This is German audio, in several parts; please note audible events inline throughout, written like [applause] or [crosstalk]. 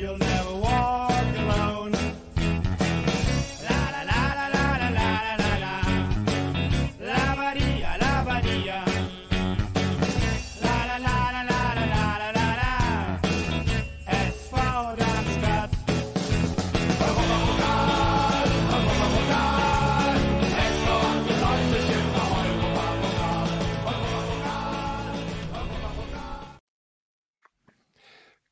you'll never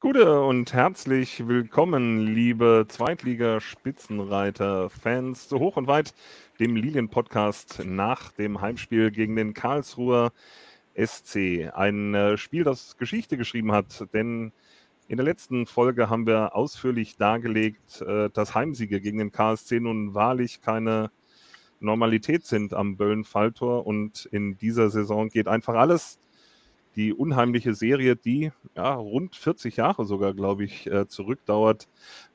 Gute und herzlich willkommen, liebe Zweitliga-Spitzenreiter-Fans, so hoch und weit dem Lilien-Podcast nach dem Heimspiel gegen den Karlsruher SC. Ein äh, Spiel, das Geschichte geschrieben hat, denn in der letzten Folge haben wir ausführlich dargelegt, äh, dass Heimsiege gegen den KSC nun wahrlich keine Normalität sind am Böllen-Falltor und in dieser Saison geht einfach alles die unheimliche Serie, die ja, rund 40 Jahre sogar, glaube ich, äh, zurückdauert,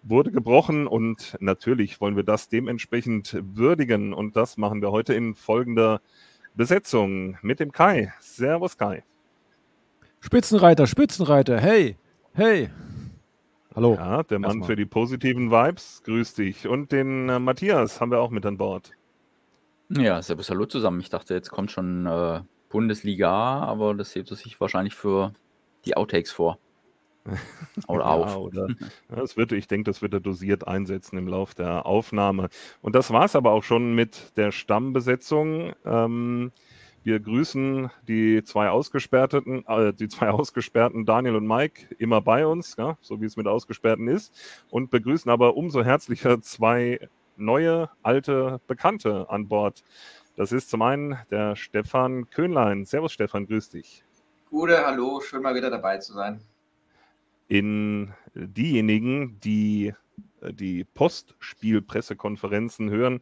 wurde gebrochen und natürlich wollen wir das dementsprechend würdigen und das machen wir heute in folgender Besetzung mit dem Kai. Servus Kai. Spitzenreiter, Spitzenreiter, hey, hey. Hallo. Ja, der Mann Erstmal. für die positiven Vibes, grüß dich. Und den äh, Matthias haben wir auch mit an Bord. Ja, servus, hallo zusammen. Ich dachte, jetzt kommt schon äh, Bundesliga, aber das hebt sich wahrscheinlich für die Outtakes vor. [laughs] Oder Ja, auf. oder, ja, [laughs] das wird, ich denke, das wird er dosiert einsetzen im Lauf der Aufnahme. Und das war es aber auch schon mit der Stammbesetzung. Ähm, wir grüßen die zwei Ausgesperrten, äh, die zwei Ausgesperrten Daniel und Mike immer bei uns, ja, so wie es mit Ausgesperrten ist, und begrüßen aber umso herzlicher zwei neue, alte Bekannte an Bord. Das ist zum einen der Stefan Köhnlein. Servus Stefan, grüß dich. Gute, hallo, schön mal wieder dabei zu sein. in diejenigen, die äh, die Postspiel-Pressekonferenzen hören,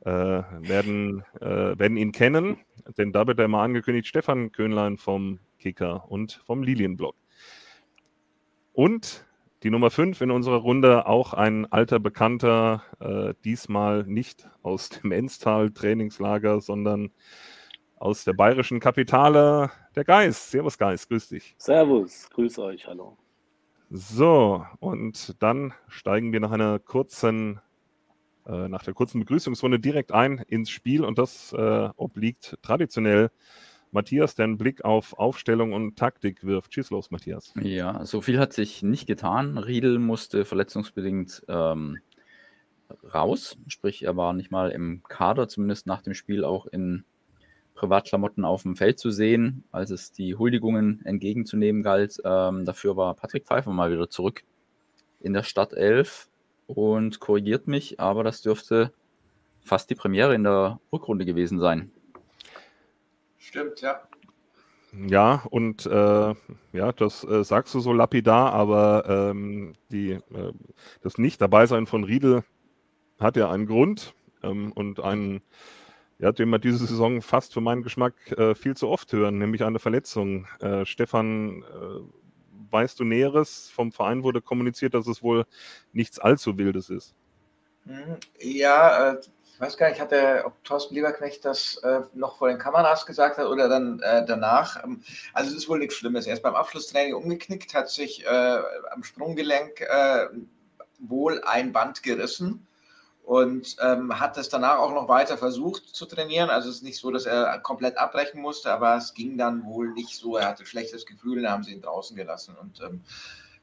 äh, werden, äh, werden ihn kennen, denn da wird er mal angekündigt, Stefan Köhnlein vom Kicker und vom Lilienblock. Und die Nummer 5 in unserer Runde, auch ein alter Bekannter, äh, diesmal nicht aus dem Enstal-Trainingslager, sondern aus der bayerischen Kapitale, der Geist. Servus Geist, grüß dich. Servus, grüß euch, hallo. So, und dann steigen wir nach einer kurzen, äh, nach der kurzen Begrüßungsrunde direkt ein ins Spiel und das äh, obliegt traditionell Matthias, einen Blick auf Aufstellung und Taktik wirft. Schieß los, Matthias. Ja, so viel hat sich nicht getan. Riedel musste verletzungsbedingt ähm, raus, sprich, er war nicht mal im Kader, zumindest nach dem Spiel auch in Privatklamotten auf dem Feld zu sehen, als es die Huldigungen entgegenzunehmen galt. Ähm, dafür war Patrick Pfeiffer mal wieder zurück in der Stadtelf und korrigiert mich, aber das dürfte fast die Premiere in der Rückrunde gewesen sein. Stimmt, ja. Ja, und äh, ja, das äh, sagst du so lapidar, aber ähm, die, äh, das Nicht-Dabeisein von Riedel hat ja einen Grund ähm, und einen, ja, den wir diese Saison fast für meinen Geschmack äh, viel zu oft hören, nämlich eine Verletzung. Äh, Stefan, äh, weißt du Näheres? Vom Verein wurde kommuniziert, dass es wohl nichts allzu Wildes ist. Mhm. Ja, äh, ich weiß gar nicht, hat der, ob Thorsten Lieberknecht das äh, noch vor den Kameras gesagt hat oder dann äh, danach. Ähm, Also es ist wohl nichts Schlimmes. Er ist beim Abschlusstraining umgeknickt, hat sich äh, am Sprunggelenk äh, wohl ein Band gerissen und ähm, hat es danach auch noch weiter versucht zu trainieren. Also es ist nicht so, dass er komplett abbrechen musste, aber es ging dann wohl nicht so. Er hatte schlechtes Gefühl, dann haben sie ihn draußen gelassen und ähm,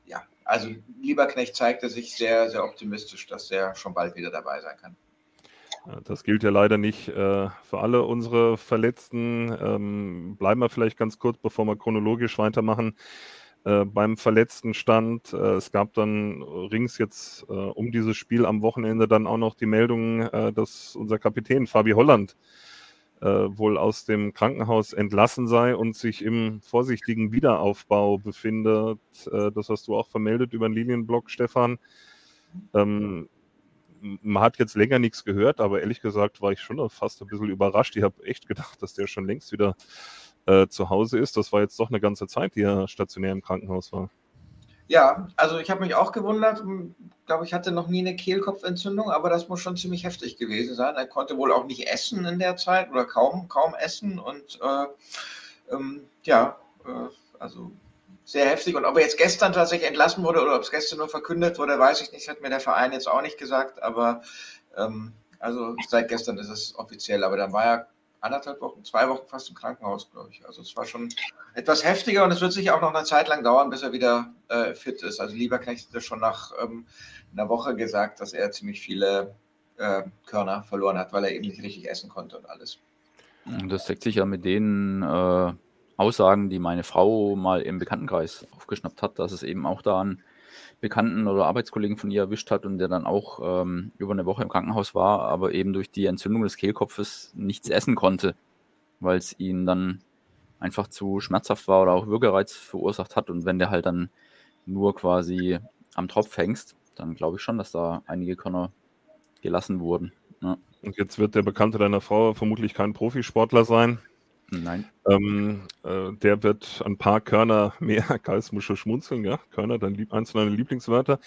ja, also Lieberknecht zeigte sich sehr, sehr optimistisch, dass er schon bald wieder dabei sein kann. Das gilt ja leider nicht äh, für alle unsere Verletzten. Ähm, bleiben wir vielleicht ganz kurz, bevor wir chronologisch weitermachen. Äh, beim verletzten Stand, äh, es gab dann rings jetzt äh, um dieses Spiel am Wochenende dann auch noch die Meldung, äh, dass unser Kapitän Fabi Holland wohl aus dem Krankenhaus entlassen sei und sich im vorsichtigen Wiederaufbau befindet. Das hast du auch vermeldet über den Linienblock, Stefan. Ähm, man hat jetzt länger nichts gehört, aber ehrlich gesagt war ich schon fast ein bisschen überrascht. Ich habe echt gedacht, dass der schon längst wieder äh, zu Hause ist. Das war jetzt doch eine ganze Zeit, die er stationär im Krankenhaus war. Ja, also ich habe mich auch gewundert. Ich glaube, ich hatte noch nie eine Kehlkopfentzündung, aber das muss schon ziemlich heftig gewesen sein. Er konnte wohl auch nicht essen in der Zeit oder kaum, kaum essen. Und äh, ähm, ja, äh, also sehr heftig. Und ob er jetzt gestern tatsächlich entlassen wurde oder ob es gestern nur verkündet wurde, weiß ich nicht. Hat mir der Verein jetzt auch nicht gesagt. Aber ähm, also seit gestern ist es offiziell. Aber dann war er anderthalb Wochen, zwei Wochen fast im Krankenhaus, glaube ich. Also es war schon etwas heftiger und es wird sicher auch noch eine Zeit lang dauern, bis er wieder äh, fit ist. Also Lieberknecht hat schon nach ähm, einer Woche gesagt, dass er ziemlich viele äh, Körner verloren hat, weil er eben nicht richtig essen konnte und alles. Das deckt sich ja mit den äh, Aussagen, die meine Frau mal im Bekanntenkreis aufgeschnappt hat, dass es eben auch da einen Bekannten oder Arbeitskollegen von ihr erwischt hat und der dann auch ähm, über eine Woche im Krankenhaus war, aber eben durch die Entzündung des Kehlkopfes nichts essen konnte, weil es ihn dann einfach zu schmerzhaft war oder auch Würgereiz verursacht hat. Und wenn der halt dann nur quasi am Tropf hängst, dann glaube ich schon, dass da einige Körner gelassen wurden. Ja. Und jetzt wird der Bekannte deiner Frau vermutlich kein Profisportler sein. Nein. Ähm, äh, der wird ein paar Körner [laughs] mehr, Geist muss schon schmunzeln, ja. Körner, dein Lieb eins deiner Lieblingswörter.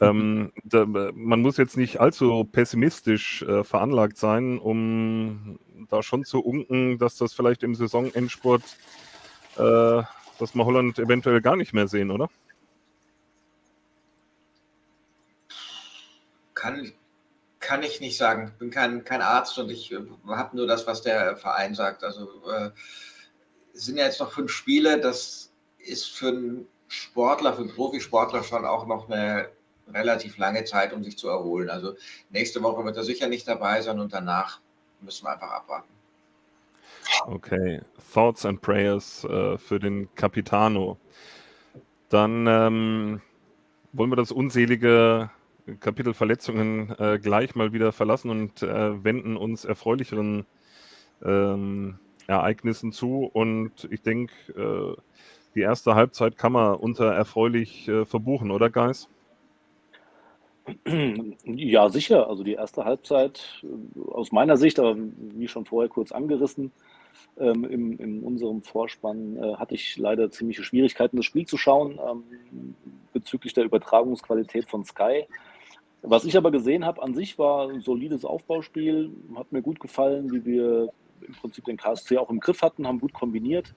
Ähm, da, man muss jetzt nicht allzu pessimistisch äh, veranlagt sein, um da schon zu unken, dass das vielleicht im Saisonendspurt, äh, dass wir Holland eventuell gar nicht mehr sehen, oder? Kann, kann ich nicht sagen. Ich bin kein, kein Arzt und ich äh, habe nur das, was der Verein sagt. Also äh, sind ja jetzt noch fünf Spiele. Das ist für einen Sportler, für einen Profisportler schon auch noch eine relativ lange Zeit, um sich zu erholen. Also nächste Woche wird er sicher nicht dabei sein und danach müssen wir einfach abwarten. Okay, Thoughts and Prayers äh, für den Capitano. Dann ähm, wollen wir das unselige Kapitel Verletzungen äh, gleich mal wieder verlassen und äh, wenden uns erfreulicheren ähm, Ereignissen zu. Und ich denke, äh, die erste Halbzeit kann man unter erfreulich äh, verbuchen, oder Guys? Ja, sicher. Also die erste Halbzeit äh, aus meiner Sicht, aber wie schon vorher kurz angerissen, ähm, im, in unserem Vorspann äh, hatte ich leider ziemliche Schwierigkeiten, das Spiel zu schauen ähm, bezüglich der Übertragungsqualität von Sky. Was ich aber gesehen habe an sich war ein solides Aufbauspiel, hat mir gut gefallen, wie wir im Prinzip den KSC auch im Griff hatten, haben gut kombiniert.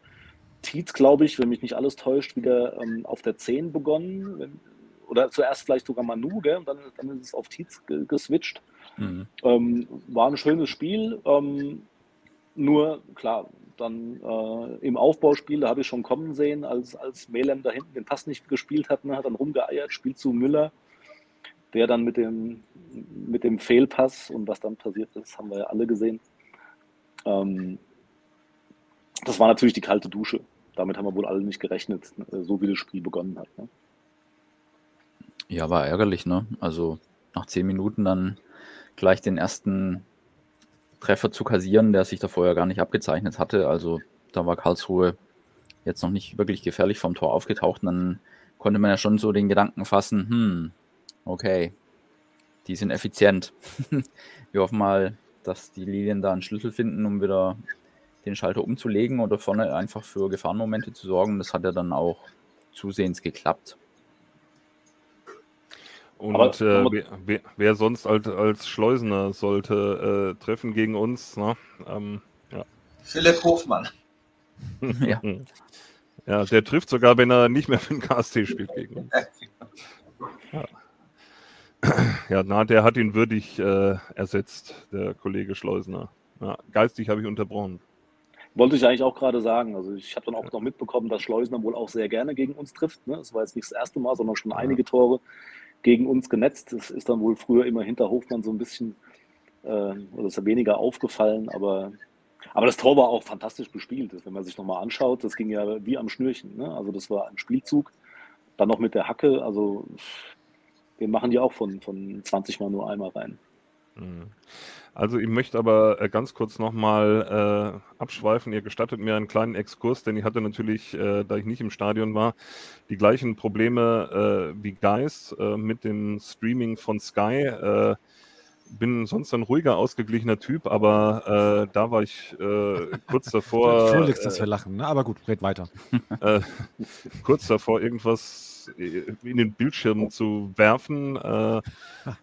Tietz, glaube ich, wenn mich nicht alles täuscht, wieder ähm, auf der 10 begonnen. Wenn, oder zuerst vielleicht sogar Manu, gell? Und dann, dann ist es auf Tietz geswitcht. Mhm. Ähm, war ein schönes Spiel. Ähm, nur, klar, dann äh, im Aufbauspiel, da habe ich schon kommen sehen, als, als Melem da hinten den Pass nicht gespielt hat, ne, hat dann rumgeeiert, spielt zu Müller der dann mit dem, mit dem Fehlpass und was dann passiert ist, haben wir ja alle gesehen. Ähm, das war natürlich die kalte Dusche. Damit haben wir wohl alle nicht gerechnet, äh, so wie das Spiel begonnen hat. Ne? Ja, war ärgerlich, ne? Also nach zehn Minuten dann gleich den ersten Treffer zu kassieren, der sich da vorher gar nicht abgezeichnet hatte. Also da war Karlsruhe jetzt noch nicht wirklich gefährlich vom Tor aufgetaucht. Und dann konnte man ja schon so den Gedanken fassen, hm, Okay. Die sind effizient. [laughs] Wir hoffen mal, dass die Lilien da einen Schlüssel finden, um wieder den Schalter umzulegen oder vorne einfach für Gefahrenmomente zu sorgen. Das hat ja dann auch zusehends geklappt. Und aber, äh, wer, wer, wer, sonst als, als Schleusener sollte äh, treffen gegen uns? Ne? Ähm, ja. Philipp Hofmann. [laughs] ja. ja, der trifft sogar, wenn er nicht mehr für den KST spielt gegen uns. [laughs] Ja. Ja, na, der hat ihn würdig äh, ersetzt, der Kollege Schleusener. Ja, geistig habe ich unterbrochen. Wollte ich eigentlich auch gerade sagen. Also ich habe dann auch noch mitbekommen, dass Schleusener wohl auch sehr gerne gegen uns trifft. Ne? Das war jetzt nicht das erste Mal, sondern schon ja. einige Tore gegen uns genetzt. Das ist dann wohl früher immer hinter Hofmann so ein bisschen, äh, oder ist ja weniger aufgefallen, aber, aber das Tor war auch fantastisch gespielt. Wenn man sich nochmal anschaut, das ging ja wie am Schnürchen. Ne? Also das war ein Spielzug. Dann noch mit der Hacke, also den machen die auch von, von 20 Mal nur einmal rein. Mhm. Also ich möchte aber äh, ganz kurz nochmal äh, abschweifen. Ihr gestattet mir einen kleinen Exkurs, denn ich hatte natürlich, äh, da ich nicht im Stadion war, die gleichen Probleme äh, wie Geist äh, mit dem Streaming von Sky. Äh, bin sonst ein ruhiger, ausgeglichener Typ, aber äh, da war ich äh, kurz [laughs] davor. Entschuldigst, dass wir lachen, ne? aber gut, red weiter. [laughs] Äh, kurz davor, irgendwas in den Bildschirm zu werfen, äh,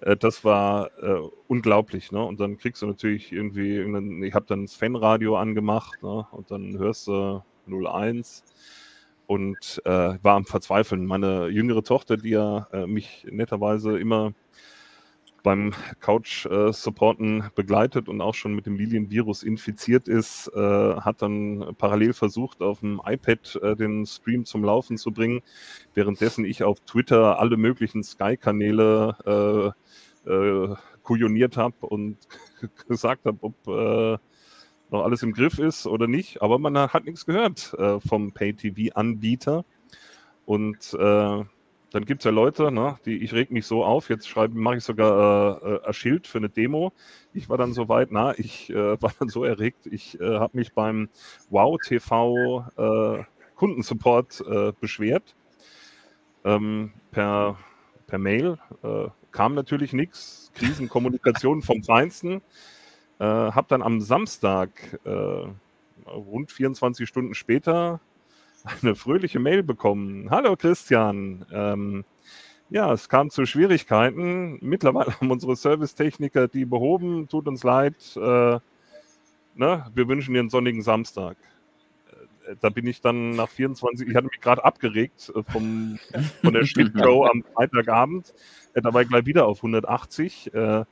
äh, das war äh, unglaublich. Ne? Und dann kriegst du natürlich irgendwie, ich habe dann das Fanradio angemacht ne? und dann hörst du 01 und äh, war am Verzweifeln. Meine jüngere Tochter, die ja äh, mich netterweise immer beim Couch-Supporten begleitet und auch schon mit dem Lilienvirus infiziert ist, äh, hat dann parallel versucht, auf dem iPad äh, den Stream zum Laufen zu bringen, währenddessen ich auf Twitter alle möglichen Sky-Kanäle äh, äh, kujoniert habe und [laughs] gesagt habe, ob äh, noch alles im Griff ist oder nicht. Aber man hat nichts gehört äh, vom Pay-TV-Anbieter. Und äh, dann gibt es ja Leute, ne, die, ich reg mich so auf, jetzt mache ich sogar äh, äh, ein Schild für eine Demo. Ich war dann so weit, na, ich äh, [laughs] war dann so erregt, ich äh, habe mich beim Wow TV äh, Kundensupport äh, beschwert. Ähm, per, per Mail äh, kam natürlich nichts. Krisenkommunikation vom Feinsten. Äh, habe dann am Samstag, rund 24 Stunden später, eine fröhliche Mail bekommen. Hallo Christian. Ähm, ja, es kam zu Schwierigkeiten. Mittlerweile haben unsere Servicetechniker die behoben. Tut uns leid. Äh, ne? Wir wünschen dir einen sonnigen Samstag. Äh, Da bin ich dann nach 24, ich hatte mich gerade abgeregt äh, vom, von der Shitshow [laughs] am Freitagabend. Äh, Da war ich gleich wieder auf 180. Äh,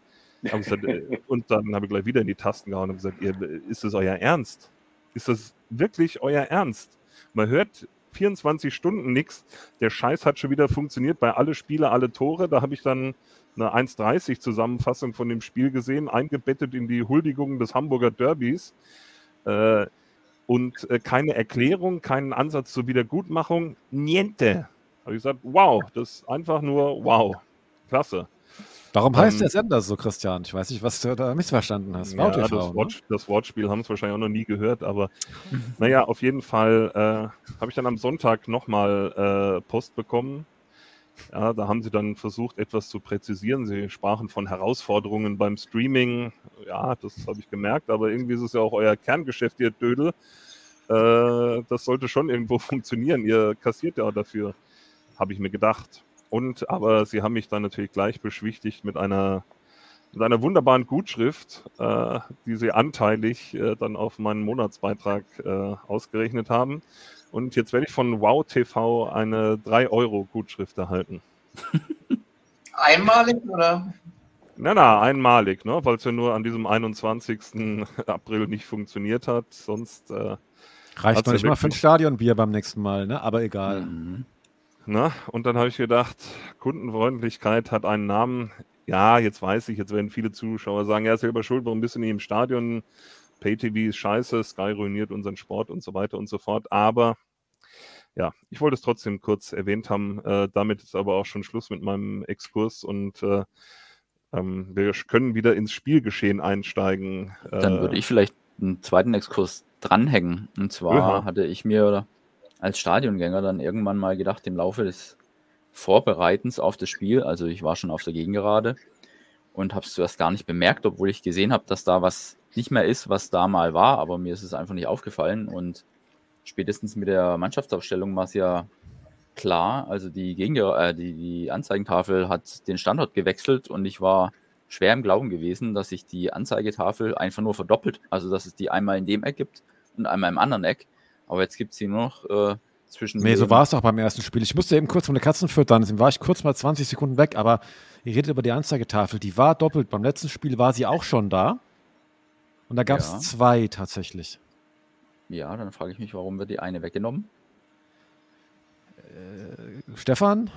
hab gesagt, und dann habe ich gleich wieder in die Tasten gehauen und gesagt, ihr, ist das euer Ernst? Ist das wirklich euer Ernst? Man hört 24 Stunden nichts. Der Scheiß hat schon wieder funktioniert bei alle Spiele, alle Tore. Da habe ich dann eine 1,30 Zusammenfassung von dem Spiel gesehen, eingebettet in die Huldigung des Hamburger Derbys. Äh, und äh, keine Erklärung, keinen Ansatz zur Wiedergutmachung. Niente. Habe ich gesagt, wow, das ist einfach nur wow. Klasse. Heißt Ähm, der Sender so, Christian. Ich weiß nicht, was du da missverstanden hast. Ja, das? Wort, das Wortspiel haben es wahrscheinlich auch noch nie gehört, aber [laughs] naja, auf jeden Fall äh, habe ich dann am Sonntag nochmal äh, Post bekommen. Ja, da haben sie dann versucht, etwas zu präzisieren. Sie sprachen von Herausforderungen beim Streaming. Ja, das habe ich gemerkt, aber irgendwie ist es ja auch euer Kerngeschäft, ihr Dödel. Äh, das sollte schon irgendwo [laughs] funktionieren. Ihr kassiert ja dafür, habe ich mir gedacht. Und aber sie haben mich dann natürlich gleich beschwichtigt mit einer mit einer wunderbaren Gutschrift, äh, die sie anteilig äh, dann auf meinen Monatsbeitrag äh, ausgerechnet haben. Und jetzt werde ich von Wow TV eine 3-Euro-Gutschrift erhalten. [laughs] Einmalig oder? Na, na, einmalig, ne? weil es ja nur an diesem 21. [laughs] April nicht funktioniert hat. Sonst, äh, Reicht noch ja nicht mal für ein Stadionbier beim nächsten Mal, ne? Aber egal. Mhm. Na, und dann habe ich gedacht, Kundenfreundlichkeit hat einen Namen. Ja, jetzt weiß ich, jetzt werden viele Zuschauer sagen, er ist selber schuld, warum bist du nicht im Stadion? Pay-TV ist scheiße, Sky ruiniert unseren Sport und so weiter und so fort. Aber ja, ich wollte es trotzdem kurz erwähnt haben. Äh, damit ist aber auch schon Schluss mit meinem Exkurs und äh, ähm, wir können wieder ins Spielgeschehen einsteigen. Dann Äh, würde ich vielleicht einen zweiten Exkurs dranhängen. Und zwar Ja. hatte ich mir als Stadiongänger dann irgendwann mal gedacht, im Laufe des Vorbereitens auf das Spiel, also ich war schon auf der Gegengerade und habe es zuerst gar nicht bemerkt, obwohl ich gesehen habe, dass da was nicht mehr ist, was da mal war, aber mir ist es einfach nicht aufgefallen und spätestens mit der Mannschaftsaufstellung war es ja klar, also die, Gegenger äh, die, die Anzeigentafel hat den Standort gewechselt und ich war schwer im Glauben gewesen, dass sich die Anzeigetafel einfach nur verdoppelt. Also, dass es die einmal in dem Eck gibt und einmal im anderen Eck. Aber jetzt gibt es sie nur noch äh, zwischen. Nee, so war es doch beim ersten Spiel. Ich musste eben kurz von der Katzen füttern, deswegen war ich kurz mal 20 Sekunden weg, aber ihr redet über die Anzeigetafel. Die war doppelt. Beim letzten Spiel war sie auch schon da. Und da gab es Ja. zwei tatsächlich. Ja, dann frage ich mich, warum wird die eine weggenommen? Stefan,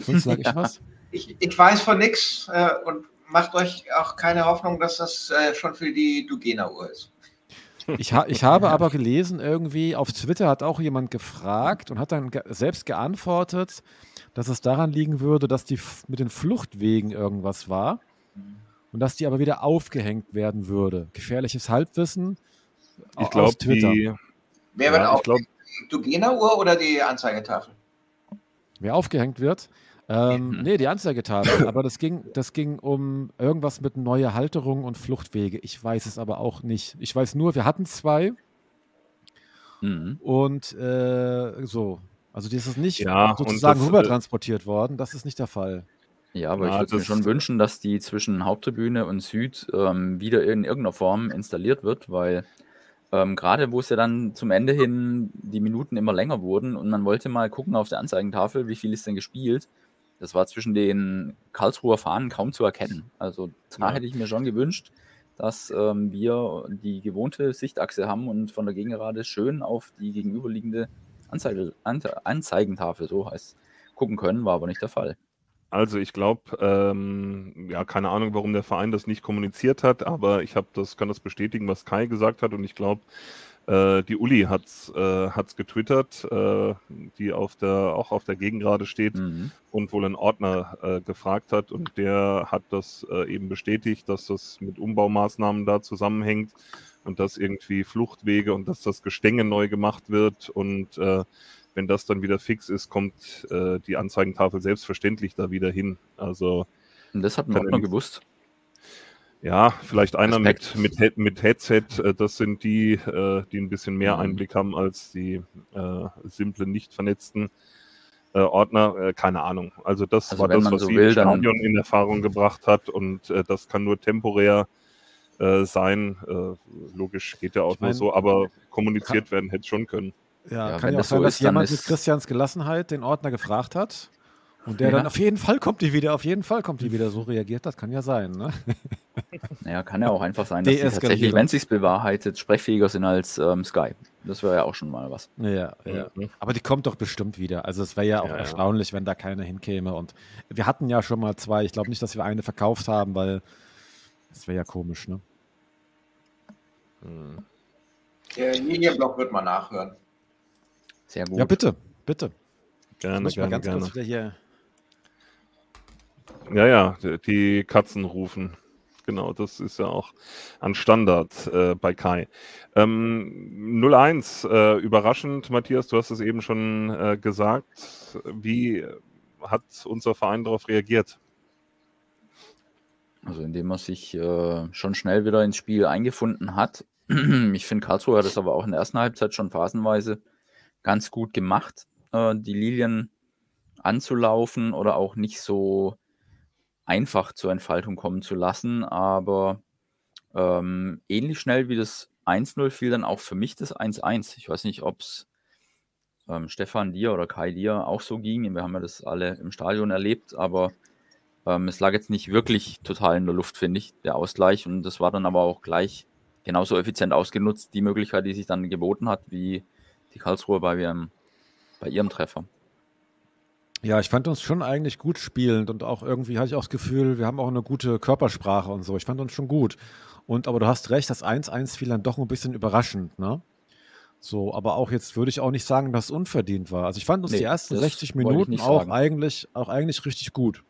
sonst sag ich [laughs] Ja. was? Ich, ich weiß von nichts äh, und macht euch auch keine Hoffnung, dass das äh, schon für die Dugena-Uhr ist. Ich, ha ich [laughs] habe aber gelesen, irgendwie auf Twitter hat auch jemand gefragt und hat dann ge selbst geantwortet, dass es daran liegen würde, dass die mit den Fluchtwegen irgendwas war und dass die aber wieder aufgehängt werden würde. Gefährliches Halbwissen. ich glaube, Twitter. die. Wer wird Ja, auf ich glaub, die Dugena-Uhr oder die Anzeigetafel? Wer aufgehängt wird. Ähm, Mhm. nee, die Anzeigetafel. aber das ging, das ging um irgendwas mit neue Halterung und Fluchtwege. Ich weiß es aber auch nicht. Ich weiß nur, wir hatten zwei Mhm. und äh, so. Also das ist nicht Ja, sozusagen das, äh, rübertransportiert worden. Das ist nicht der Fall. Ja, aber Ja, ich würde mir das- schon wünschen, dass die zwischen Haupttribüne und Süd ähm, wieder in irgendeiner Form installiert wird, weil ähm, gerade wo es ja dann zum Ende hin die Minuten immer länger wurden und man wollte mal gucken auf der Anzeigentafel, wie viel ist denn gespielt. Das war zwischen den Karlsruher Fahnen kaum zu erkennen. Also da Ja. hätte ich mir schon gewünscht, dass ähm, wir die gewohnte Sichtachse haben und von der Gegengerade schön auf die gegenüberliegende Anzeige, Ante- Anzeigentafel, so heißt gucken können, war aber nicht der Fall. Also ich glaube, ähm, ja, keine Ahnung, warum der Verein das nicht kommuniziert hat, aber ich habe das, kann das bestätigen, was Kai gesagt hat und ich glaube, äh, die Uli hat's, äh, hat's getwittert, äh, die auf der, auch auf der Gegengrade steht Mhm. und wohl einen Ordner äh, gefragt hat und der hat das äh, eben bestätigt, dass das mit Umbaumaßnahmen da zusammenhängt und dass irgendwie Fluchtwege und dass das Gestänge neu gemacht wird und äh, wenn das dann wieder fix ist, kommt äh, die Anzeigentafel selbstverständlich da wieder hin. Also Und das hat Ordner er nicht- gewusst. Ja, vielleicht einer mit, Respekt. mit, mit Headset, äh, das sind die, äh, die ein bisschen mehr Mhm. Einblick haben als die äh, simplen, nicht vernetzten äh, Ordner. Äh, keine Ahnung. Also das Also war das, was so sie will, im dann- Stadion in Erfahrung gebracht hat und äh, das kann nur temporär äh, sein. Äh, logisch geht ja auch Ich mein, nur so, aber kommuniziert werden hätte es schon können. Ja, Ja, kann ja auch sein, so dass jemand mit ist- Christians Gelassenheit den Ordner gefragt hat und der Ja. dann auf jeden Fall kommt die wieder, auf jeden Fall kommt die wieder so reagiert hat. Kann ja sein, ne? [laughs] Naja, kann ja auch einfach sein, dass die tatsächlich, wenn es sich bewahrheitet, sprechfähiger sind als ähm, Sky. Das wäre ja auch schon mal was. Ja, ja. Mhm. Aber die kommt doch bestimmt wieder. Also es wäre ja auch Ja, ja. erstaunlich, wenn da keine hinkäme. Und wir hatten ja schon mal zwei. Ich glaube nicht, dass wir eine verkauft haben, weil das wäre ja komisch, ne? Hm. Der Linienblock wird mal nachhören. Sehr gut. Ja, bitte, bitte. Ich Gerne, muss mal gerne, ganz gerne. kurz wieder hier. Ja, ja, die- Katzen rufen. Genau, das ist ja auch an Standard äh, bei Kai. Ähm, 0-1, äh, überraschend, Matthias, du hast es eben schon äh, gesagt. Wie hat unser Verein darauf reagiert? Also indem er sich äh, schon schnell wieder ins Spiel eingefunden hat. [clears throat] Ich finde, Karlsruhe hat es aber auch in der ersten Halbzeit schon phasenweise ganz gut gemacht, äh, die Lilien anzulaufen oder auch nicht so einfach zur Entfaltung kommen zu lassen. Aber ähm, ähnlich schnell wie das 1-0 fiel dann auch für mich das 1-1. Ich weiß nicht, ob es ähm, Stefan dir oder Kai dir auch so ging. Wir haben ja das alle im Stadion erlebt, aber ähm, es lag jetzt nicht wirklich total in der Luft, finde ich, der Ausgleich. Und das war dann aber auch gleich genauso effizient ausgenutzt, die Möglichkeit, die sich dann geboten hat, wie die Karlsruhe bei bei ihrem Treffer. Ja, ich fand uns schon eigentlich gut spielend und auch irgendwie hatte ich auch das Gefühl, wir haben auch eine gute Körpersprache und so. Ich fand uns schon gut. Und aber du hast recht, das 1-1 fiel dann doch ein bisschen überraschend, ne? So, aber auch jetzt würde ich auch nicht sagen, dass es unverdient war. Also ich fand uns Nee, die ersten das 60 wollte ich Minuten auch sagen. eigentlich, auch eigentlich richtig gut,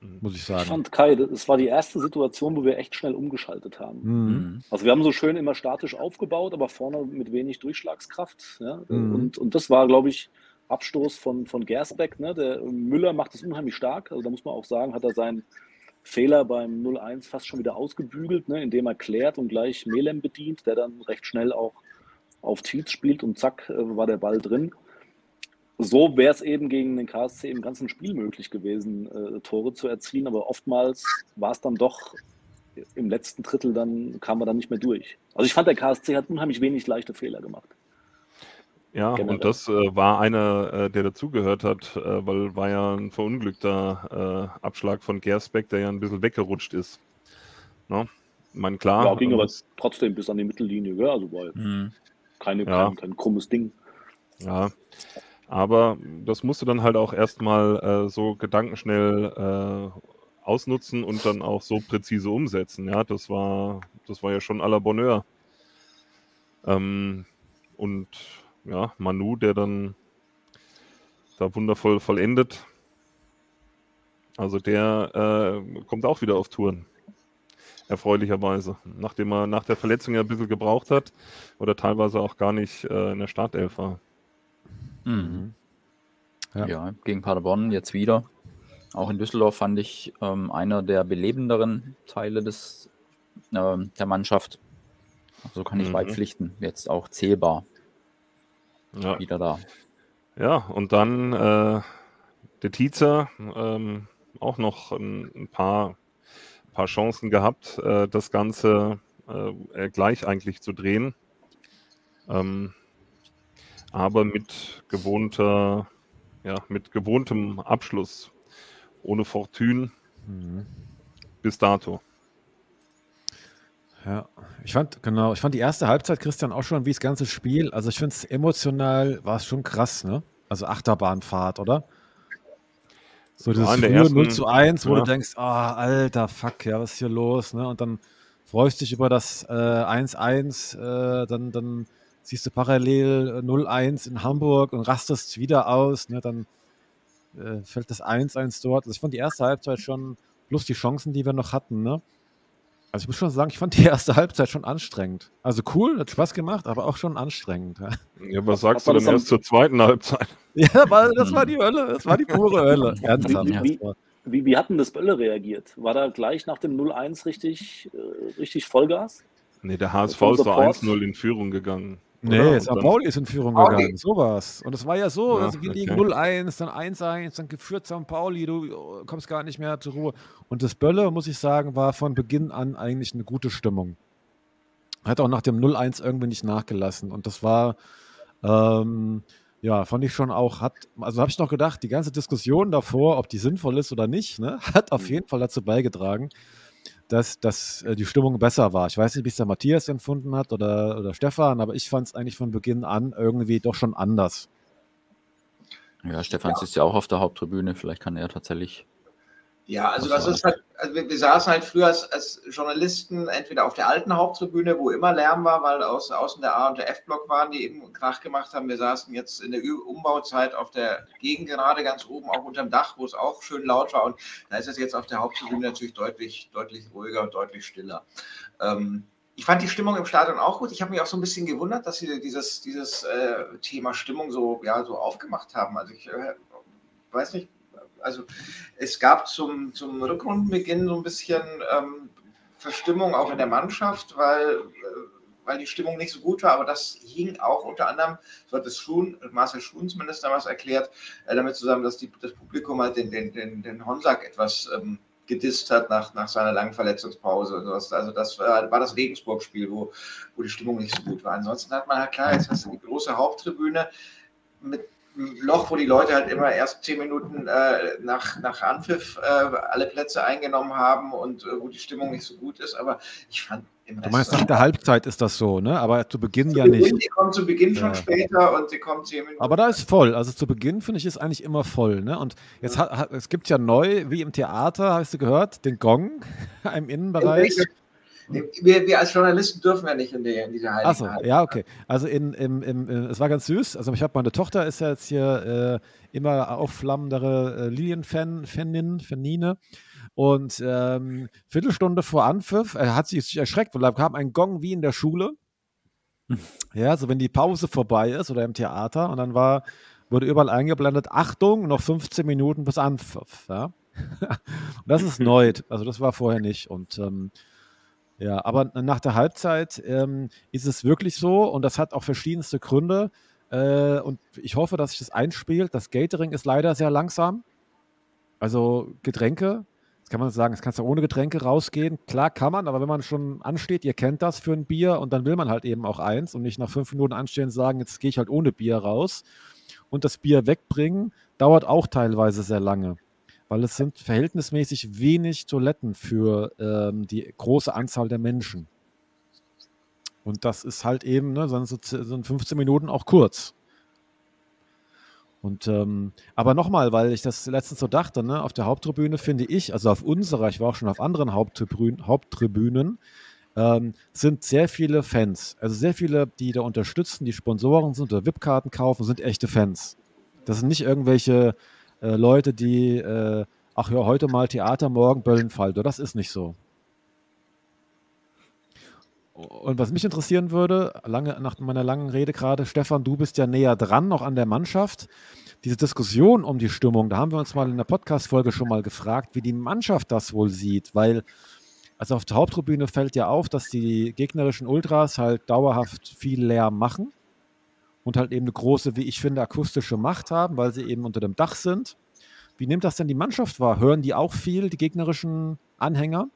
Mhm. muss ich Ich sagen. fand Kai, das war die erste Situation, wo wir echt schnell umgeschaltet haben. Mhm. Mhm. Also wir haben so schön immer statisch aufgebaut, aber vorne mit wenig Durchschlagskraft. Ja? Mhm. Und, und das war, glaube ich, Abstoß von, von Gersbeck. Ne? Der Müller macht das unheimlich stark. Also da muss man auch sagen, hat er seinen Fehler beim 0-1 fast schon wieder ausgebügelt, ne? indem er klärt und gleich Melem bedient, der dann recht schnell auch auf Tweets spielt und zack, äh, war der Ball drin. So wäre es eben gegen den KSC im ganzen Spiel möglich gewesen, äh, Tore zu erzielen, aber oftmals war es dann doch im letzten Drittel, dann kam er dann nicht mehr durch. Also ich fand, der KSC hat unheimlich wenig leichte Fehler gemacht. Ja, Generell. und das äh, war einer, äh, der dazugehört hat, äh, weil war ja ein verunglückter äh, Abschlag von Gersbeck, der ja ein bisschen weggerutscht ist. Ne? Ich meine, klar. ja, ging ähm, aber trotzdem bis an die Mittellinie, ja, also war Mhm. keine, Ja. kein, kein krummes Ding. Ja, aber das musst du dann halt auch erstmal äh, so gedankenschnell äh, ausnutzen und dann auch so präzise umsetzen. Ja, das war, das war ja schon à la Bonheur. Ähm, und ja, Manu, der dann da wundervoll vollendet. Also der äh, kommt auch wieder auf Touren. Erfreulicherweise. Nachdem er nach der Verletzung ja ein bisschen gebraucht hat oder teilweise auch gar nicht äh, in der Startelf war. Mhm. Ja. Ja. gegen Paderborn jetzt wieder. Auch in Düsseldorf fand ich ähm, einer der belebenderen Teile des, ähm, der Mannschaft. So kann ich Mhm. beipflichten. Jetzt auch zählbar Ja, wieder da. ja und dann äh, der Tietzer ähm, auch noch ein, ein paar, paar Chancen gehabt, äh, das Ganze äh, gleich eigentlich zu drehen. Ähm, aber mit gewohnter, ja, mit gewohntem Abschluss. Ohne Fortune Mhm. bis dato. Ja, ich fand, genau, ich fand die erste Halbzeit, Christian, auch schon wie das ganze Spiel. Also ich finde es emotional, war es schon krass, ne? Also Achterbahnfahrt, oder? So dieses Ja, frühe ersten- 0 zu 1, wo ja. du denkst, ah, alter Fuck, ja, was ist hier los, ne? Und dann freust dich über das äh, 1-1, äh, dann, dann siehst du parallel äh, 0-1 in Hamburg und rastest wieder aus, ne? Dann äh, fällt das 1-1 dort. Also ich fand die erste Halbzeit schon, plus die Chancen, die wir noch hatten, ne? Also ich muss schon sagen, ich fand die erste Halbzeit schon anstrengend. Also cool, hat Spaß gemacht, aber auch schon anstrengend. Ja, Ja, was sagst du denn erst zur zweiten Halbzeit? [laughs] ja weil das war die Hölle, das war die pure Hölle. [laughs] Ernsthaft. Wie- wie- Wie, wie hat denn das Bölle reagiert? War da gleich nach dem 0-1 richtig, äh, richtig Vollgas? Nee, der HSV ist so Support? 1-0 in Führung gegangen. Nee. Und dann- Pauli ist in Führung Pauli. gegangen, sowas. Und es war ja so, Ja, also wir liegen okay. 0-1, dann 1-1, dann geführt St. Pauli, du äh, kommst gar nicht mehr zur Ruhe. Und das Bölle, muss ich sagen, war von Beginn an eigentlich eine gute Stimmung. Hat auch nach dem 0-1 irgendwie nicht nachgelassen. Und das war, ähm, ja, fand ich schon auch, hat, also habe ich noch gedacht, die ganze Diskussion davor, ob die sinnvoll ist oder nicht, ne, [laughs] hat auf jeden Fall dazu beigetragen, dass, dass äh, die Stimmung besser war. Ich weiß nicht, wie es der Matthias empfunden hat oder, oder Stefan, aber ich fand es eigentlich von Beginn an irgendwie doch schon anders. Ja, Stefan ist ja auch auf der Haupttribüne. Vielleicht kann er tatsächlich. Ja, also das ist halt, also wir, wir saßen halt früher als, als Journalisten entweder auf der alten Haupttribüne, wo immer Lärm war, weil aus, außen der A- und der F-Block waren, die eben Krach gemacht haben. Wir saßen jetzt in der Ü- Umbauzeit auf der Gegengerade ganz oben, auch unterm Dach, wo es auch schön laut war. Und da ist es jetzt auf der Haupttribüne natürlich deutlich, deutlich ruhiger und deutlich stiller. Ähm, ich fand die Stimmung im Stadion auch gut. Ich habe mich auch so ein bisschen gewundert, dass sie dieses, dieses äh, Thema Stimmung so, ja, so aufgemacht haben. Also ich äh, weiß nicht, also es gab zum, zum Rückrundenbeginn so ein bisschen ähm, Verstimmung auch in der Mannschaft, weil, äh, weil die Stimmung nicht so gut war, aber das hing auch unter anderem, so hat es Schun, Marcel Schun zumindest damals erklärt, äh, damit zusammen, dass die, das Publikum halt den, den, den, den Honsack etwas ähm, gedisst hat nach, nach seiner langen Verletzungspause. Und sowas. Also das war, war das Regensburg-Spiel, wo, wo die Stimmung nicht so gut war. Ansonsten hat man halt klar, jetzt hast du die große Haupttribüne mit Loch, wo die Leute halt immer erst zehn Minuten äh, nach, nach Anpfiff äh, alle Plätze eingenommen haben und äh, wo die Stimmung nicht so gut ist. Aber ich fand im Du meinst, nach der Halbzeit ist das so, ne? Aber zu Beginn ja Beginn, nicht. Die kommt zu Beginn schon Ja. später und sie kommt zehn Minuten. Aber da ist voll. Also zu Beginn finde ich ist eigentlich immer voll. Ne? Und jetzt hat, hat, es gibt ja neu, wie im Theater, hast du gehört, den Gong [laughs] im Innenbereich. Wir, wir als Journalisten dürfen ja nicht in, die, in diese heiligen Achso, ja, okay. Also in, im, im, im, es war ganz süß. Also ich habe meine Tochter ist ja jetzt hier äh, immer aufflammendere äh, Lilien-Fan, Fanin, Fanine. Und ähm, Viertelstunde vor Anpfiff, er hat sich erschreckt, weil da kam ein Gong wie in der Schule. Ja, also wenn die Pause vorbei ist oder im Theater und dann war, wurde überall eingeblendet, Achtung, noch 15 Minuten bis Anpfiff. Ja? [laughs] und das ist [laughs] neu, also das war vorher nicht. Und ähm, ja, aber nach der Halbzeit ähm, ist es wirklich so und das hat auch verschiedenste Gründe. Äh, und ich hoffe, dass sich das einspielt. Das Catering ist leider sehr langsam. Also Getränke, das kann man sagen, das kannst du ohne Getränke rausgehen. Klar kann man, aber wenn man schon ansteht, ihr kennt das für ein Bier und dann will man halt eben auch eins und nicht nach fünf Minuten anstehen und sagen, jetzt gehe ich halt ohne Bier raus. Und das Bier wegbringen dauert auch teilweise sehr lange weil es sind verhältnismäßig wenig Toiletten für ähm, die große Anzahl der Menschen. Und das ist halt eben, ne, sind, so, sind 15 Minuten auch kurz. Und ähm, aber nochmal, weil ich das letztens so dachte, ne, auf der Haupttribüne finde ich, also auf unserer, ich war auch schon auf anderen Haupttribünen, Haupttribünen ähm, sind sehr viele Fans. Also sehr viele, die da unterstützen, die Sponsoren sind oder VIP-Karten kaufen, sind echte Fans. Das sind nicht irgendwelche äh, Leute, die, äh, ach ja, heute mal Theater, morgen Böllenfalter. Das ist nicht so. Und was mich interessieren würde, lange, nach meiner langen Rede gerade, Stefan, du bist ja näher dran, noch an der Mannschaft. Diese Diskussion um die Stimmung, da haben wir uns mal in der Podcast-Folge schon mal gefragt, wie die Mannschaft das wohl sieht, weil also auf der Haupttribüne fällt ja auf, dass die gegnerischen Ultras halt dauerhaft viel Lärm machen und halt eben eine große, wie ich finde, akustische Macht haben, weil sie eben unter dem Dach sind. Wie nimmt das denn die Mannschaft wahr? Hören die auch viel, die gegnerischen Anhänger?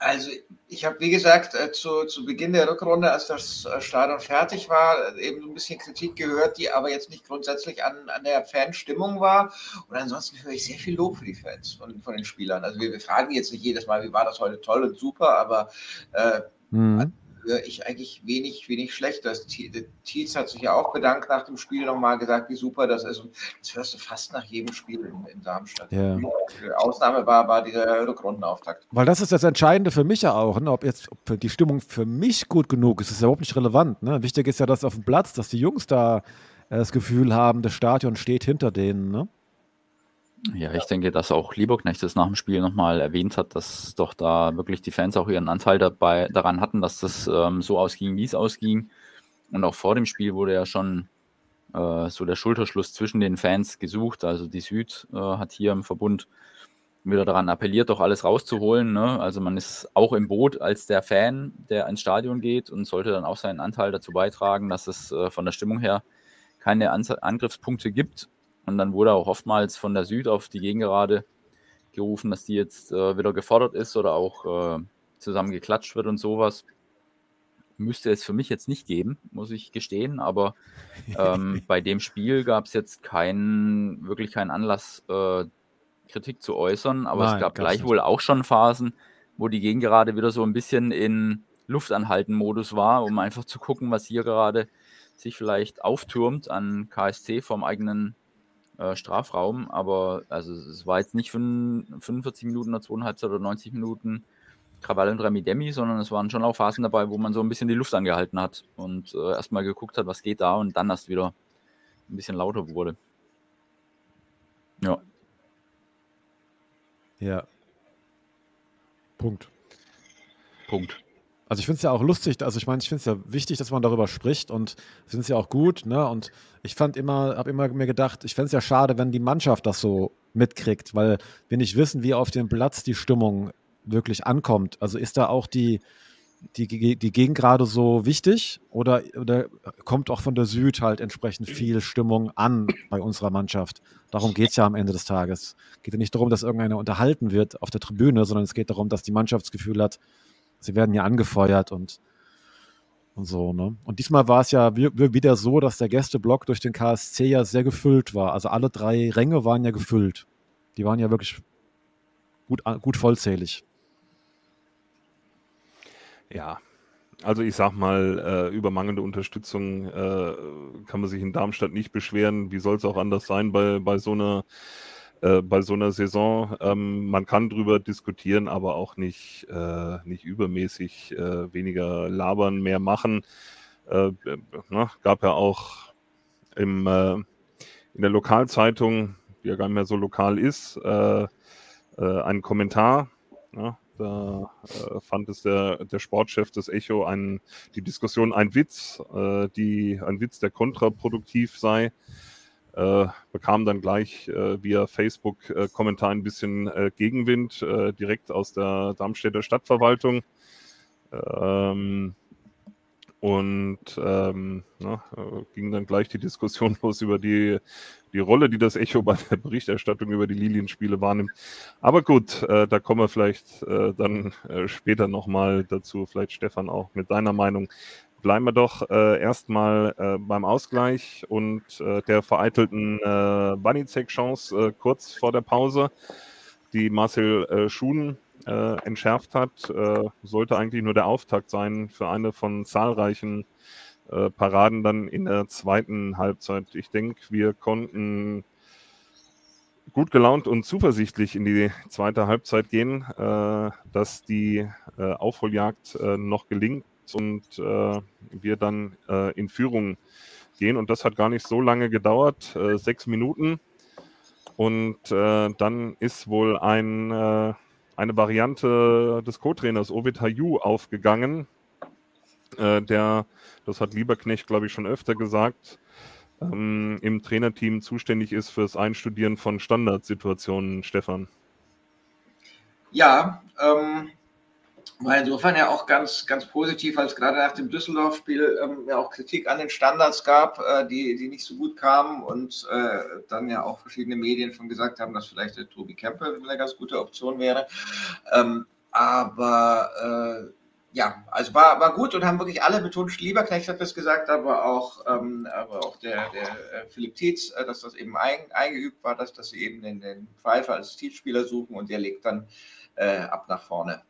Also ich habe, wie gesagt, äh, zu, zu Beginn der Rückrunde, als das äh, Stadion fertig war, eben so ein bisschen Kritik gehört, die aber jetzt nicht grundsätzlich an, an der Fanstimmung war. Und ansonsten höre ich sehr viel Lob für die Fans von, von den Spielern. Also wir, wir fragen jetzt nicht jedes Mal, wie war das heute toll und super, aber äh, mhm höre ich eigentlich wenig, wenig Schlechtes. Tietz hat sich ja auch bedankt nach dem Spiel nochmal gesagt, wie super das ist. Und das hörst du fast nach jedem Spiel in, in Darmstadt. Ja. Ausnahme war, war dieser Rückrundenauftakt. Weil das ist das Entscheidende für mich ja auch, ne? ob jetzt ob die Stimmung für mich gut genug ist, ist ja überhaupt nicht relevant. Ne? Wichtig ist ja, dass auf dem Platz, dass die Jungs da äh, das Gefühl haben, das Stadion steht hinter denen. Ne? Ja, ich denke, dass auch Lieberknecht das nach dem Spiel nochmal erwähnt hat, dass doch da wirklich die Fans auch ihren Anteil dabei, daran hatten, dass das ähm, so ausging, wie es ausging. Und auch vor dem Spiel wurde ja schon äh, so der Schulterschluss zwischen den Fans gesucht. Also die Süd äh, hat hier im Verbund wieder daran appelliert, doch alles rauszuholen. Ne? Also man ist auch im Boot als der Fan, der ins Stadion geht und sollte dann auch seinen Anteil dazu beitragen, dass es äh, von der Stimmung her keine An Angriffspunkte gibt und dann wurde auch oftmals von der Süd auf die Gegengerade gerufen, dass die jetzt äh, wieder gefordert ist oder auch äh, zusammen geklatscht wird und sowas. Müsste es für mich jetzt nicht geben, muss ich gestehen, aber ähm, [laughs] bei dem Spiel gab es jetzt keinen, wirklich keinen Anlass, äh, Kritik zu äußern, aber Nein, es gab gleichwohl nicht. auch schon Phasen, wo die Gegengerade wieder so ein bisschen in Luftanhalten-Modus war, um einfach zu gucken, was hier gerade sich vielleicht auftürmt an KSC vom eigenen äh, Strafraum, aber also es war jetzt nicht 45 Minuten oder zweieinhalb oder 90 Minuten Krawall und Remi Demi, sondern es waren schon auch Phasen dabei, wo man so ein bisschen die Luft angehalten hat und äh, erstmal geguckt hat, was geht da und dann erst wieder ein bisschen lauter wurde. Ja. Ja. Punkt. Punkt. Also ich finde es ja auch lustig, also ich meine, ich finde es ja wichtig, dass man darüber spricht und finde es ja auch gut, ne? Und ich fand immer, habe immer mir gedacht, ich fände es ja schade, wenn die Mannschaft das so mitkriegt, weil wir nicht wissen, wie auf dem Platz die Stimmung wirklich ankommt. Also ist da auch die, die, die Gegend gerade so wichtig oder, oder kommt auch von der Süd halt entsprechend viel Stimmung an bei unserer Mannschaft? Darum geht es ja am Ende des Tages. Es geht ja nicht darum, dass irgendeiner unterhalten wird auf der Tribüne, sondern es geht darum, dass die Mannschaft hat, sie werden ja angefeuert und, und so. Ne? Und diesmal war es ja wieder so, dass der Gästeblock durch den KSC ja sehr gefüllt war. Also alle drei Ränge waren ja gefüllt. Die waren ja wirklich gut, gut vollzählig. Ja, also ich sag mal, äh, über mangelnde Unterstützung äh, kann man sich in Darmstadt nicht beschweren. Wie soll es auch anders sein bei, bei so einer äh, bei so einer Saison. Ähm, man kann drüber diskutieren, aber auch nicht, äh, nicht übermäßig äh, weniger labern, mehr machen. Äh, ne? Gab ja auch im, äh, in der Lokalzeitung, die ja gar nicht mehr so lokal ist, äh, einen Kommentar. Ja? Da fand es der, der Sportchef des Echo ein, die Diskussion ein Witz, die, ein Witz, der kontraproduktiv sei äh, bekam dann gleich äh, via Facebook-Kommentar äh, ein bisschen äh, Gegenwind äh, direkt aus der Darmstädter Stadtverwaltung. Ähm, und ähm, na, ging dann gleich die Diskussion [laughs] los über die, die Rolle, die das Echo bei der Berichterstattung über die Lilienspiele wahrnimmt. Aber gut, äh, da kommen wir vielleicht äh, dann äh, später nochmal dazu, vielleicht Stefan auch mit deiner Meinung bleiben wir doch äh, erstmal äh, beim Ausgleich und äh, der vereitelten äh, Banizek-Chance äh, kurz vor der Pause, die Marcel äh, Schuhen äh, entschärft hat. Sollte eigentlich nur der Auftakt sein für eine von zahlreichen Paraden dann in der zweiten Halbzeit. Ich denke, wir konnten gut gelaunt und zuversichtlich in die zweite Halbzeit gehen, dass die Aufholjagd noch gelingt und äh, wir dann äh, in Führung gehen. Und das hat gar nicht so lange gedauert, äh, sechs Minuten. Und äh, dann ist wohl ein, äh, eine Variante des Co-Trainers Ovid Hayu aufgegangen, äh, der, das hat Lieberknecht, glaube ich, schon öfter gesagt, ähm, im Trainerteam zuständig ist fürs Einstudieren von Standardsituationen, Stefan. Ja, ähm, war insofern ja auch ganz, ganz positiv, als gerade nach dem Düsseldorf-Spiel ähm, ja auch Kritik an den Standards gab, äh, die, die nicht so gut kamen und äh, dann ja auch verschiedene Medien schon gesagt haben, dass vielleicht der Tobi Kempe eine ganz gute Option wäre. Ähm, aber äh, ja, also war, war gut und haben wirklich alle betont, Lieberknecht hat das gesagt, aber auch, ähm, aber auch der, der äh, Philipp Tietz, äh, dass das eben ein, eingeübt war, dass, dass sie eben den, den Pfeiffer als Tietz-Spieler suchen und der legt dann äh, ab nach vorne.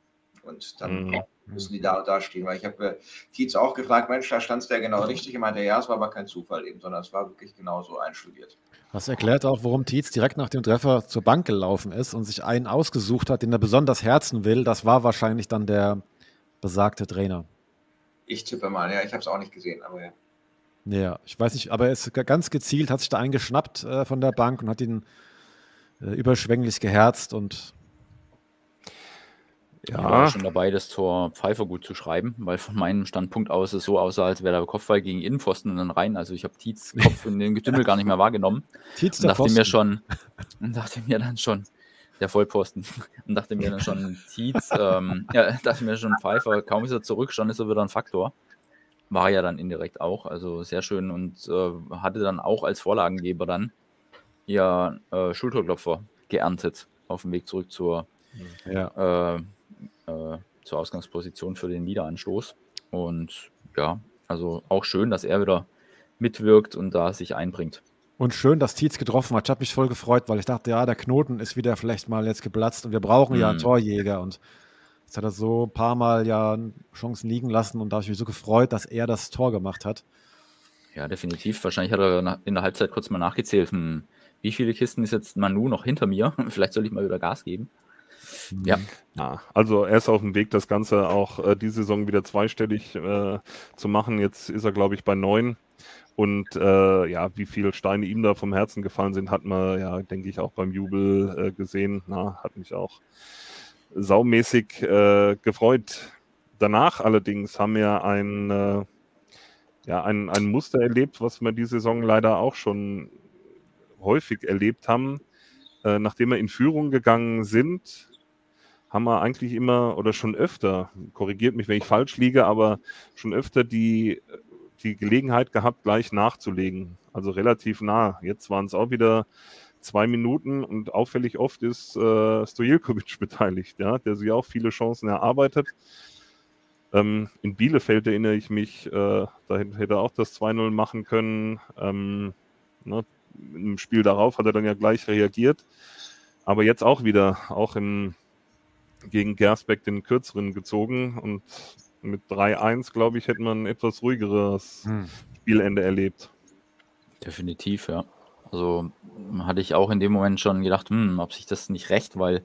Und dann Mhm. müssen die da, da stehen. Weil ich habe äh, Tietz auch gefragt, Mensch, da stand es der genau richtig. Ich meinte, ja, es war aber kein Zufall eben, sondern es war wirklich genau so einstudiert. Das erklärt auch, warum Tietz direkt nach dem Treffer zur Bank gelaufen ist und sich einen ausgesucht hat, den er besonders herzen will. Das war wahrscheinlich dann der besagte Trainer. Ich tippe mal, ja, ich habe es auch nicht gesehen, aber ja. Ja, ich weiß nicht, aber er ist ga- ganz gezielt, hat sich da einen geschnappt äh, von der Bank und hat ihn äh, überschwänglich geherzt und Ich war Ja, schon dabei, das Tor Pfeiffer gut zu schreiben, weil von meinem Standpunkt aus es so aussah, als wäre der Kopfball gegen Innenpfosten und dann rein. Also ich habe Tietz Kopf in dem Getümmel gar nicht mehr wahrgenommen. [laughs] Tietz Und dachte mir schon, [laughs] und dachte mir dann schon, der Vollposten, [laughs] und dachte mir dann schon, Tietz, ähm, ja, dachte mir schon, Pfeiffer, kaum ist er zurück, schon ist er wieder ein Faktor. War ja dann indirekt auch, also sehr schön und äh, hatte dann auch als Vorlagengeber dann ja äh, Schulterklopfer geerntet auf dem Weg zurück zur, Ja. äh, äh, zur Ausgangsposition für den Wiederanstoß. Und ja, also auch schön, dass er wieder mitwirkt und da sich einbringt. Und schön, dass Tietz getroffen hat. Ich habe mich voll gefreut, weil ich dachte, ja, der Knoten ist wieder vielleicht mal jetzt geplatzt und wir brauchen ja einen Mhm. Torjäger. Und jetzt hat er so ein paar Mal ja Chancen liegen lassen und da habe ich mich so gefreut, dass er das Tor gemacht hat. Ja, definitiv. Wahrscheinlich hat er in der Halbzeit kurz mal nachgezählt. Hm, wie viele Kisten ist jetzt Manu noch hinter mir? [laughs] Vielleicht soll ich mal wieder Gas geben. Ja, Ja, also er ist auf dem Weg, das Ganze auch äh, die Saison wieder zweistellig äh, zu machen. Jetzt ist er, glaube ich, bei neun. Und äh, ja, wie viele Steine ihm da vom Herzen gefallen sind, hat man ja, denke ich, auch beim Jubel äh, gesehen. Na, hat mich auch saumäßig äh, gefreut. Danach allerdings haben wir ein, äh, ja, ein, ein Muster erlebt, was wir die Saison leider auch schon häufig erlebt haben. Nachdem wir in Führung gegangen sind, haben wir eigentlich immer oder schon öfter, korrigiert mich, wenn ich falsch liege, aber schon öfter die, die Gelegenheit gehabt, gleich nachzulegen. Also relativ nah. Jetzt waren es auch wieder zwei Minuten und auffällig oft ist äh, Stojilkovic [laughs] beteiligt, ja, der sich auch viele Chancen erarbeitet. Ähm, in Bielefeld erinnere ich mich, äh, da hätte er auch das 2-0 machen können. Ähm, ne, Im Spiel darauf hat er dann ja gleich reagiert. Aber jetzt auch wieder, auch im, gegen Gersbeck den kürzeren gezogen und mit 3-1, glaube ich, hätte man ein etwas ruhigeres Hm. Spielende erlebt. definitiv, ja. Also hatte ich auch in dem Moment schon gedacht, hm, ob sich das nicht recht, weil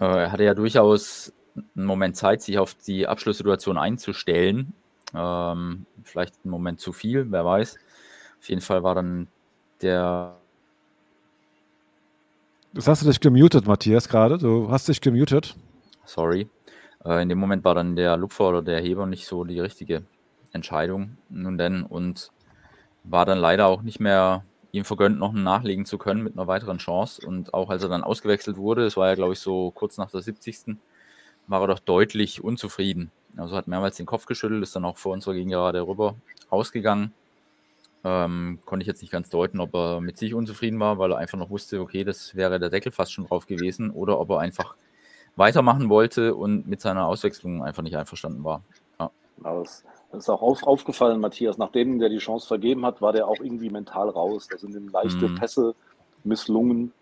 äh, er hatte ja durchaus einen Moment Zeit, sich auf die Abschlusssituation einzustellen. Ähm, vielleicht einen Moment zu viel, wer weiß. Auf jeden Fall war dann der Das hast du dich gemutet, Matthias, gerade. Du hast dich gemutet. Sorry. Äh, in dem Moment war dann der Lupfer oder der Heber nicht so die richtige Entscheidung. Nun denn, und war dann leider auch nicht mehr ihm vergönnt, noch nachlegen zu können mit einer weiteren Chance. Und auch als er dann ausgewechselt wurde, es war ja, glaube ich, so kurz nach der 70. war er doch deutlich unzufrieden. Also hat mehrmals den Kopf geschüttelt, ist dann auch vor unserer Gegengerade rüber rausgegangen. Ähm, konnte ich jetzt nicht ganz deuten, ob er mit sich unzufrieden war, weil er einfach noch wusste, okay, das wäre der Deckel fast schon drauf gewesen, oder ob er einfach weitermachen wollte und mit seiner Auswechslung einfach nicht einverstanden war. Ja. Das ist auch auf, aufgefallen, Matthias. Nachdem der die Chance vergeben hat, war der auch irgendwie mental raus. Da sind ihm leichte Mhm. Pässe misslungen.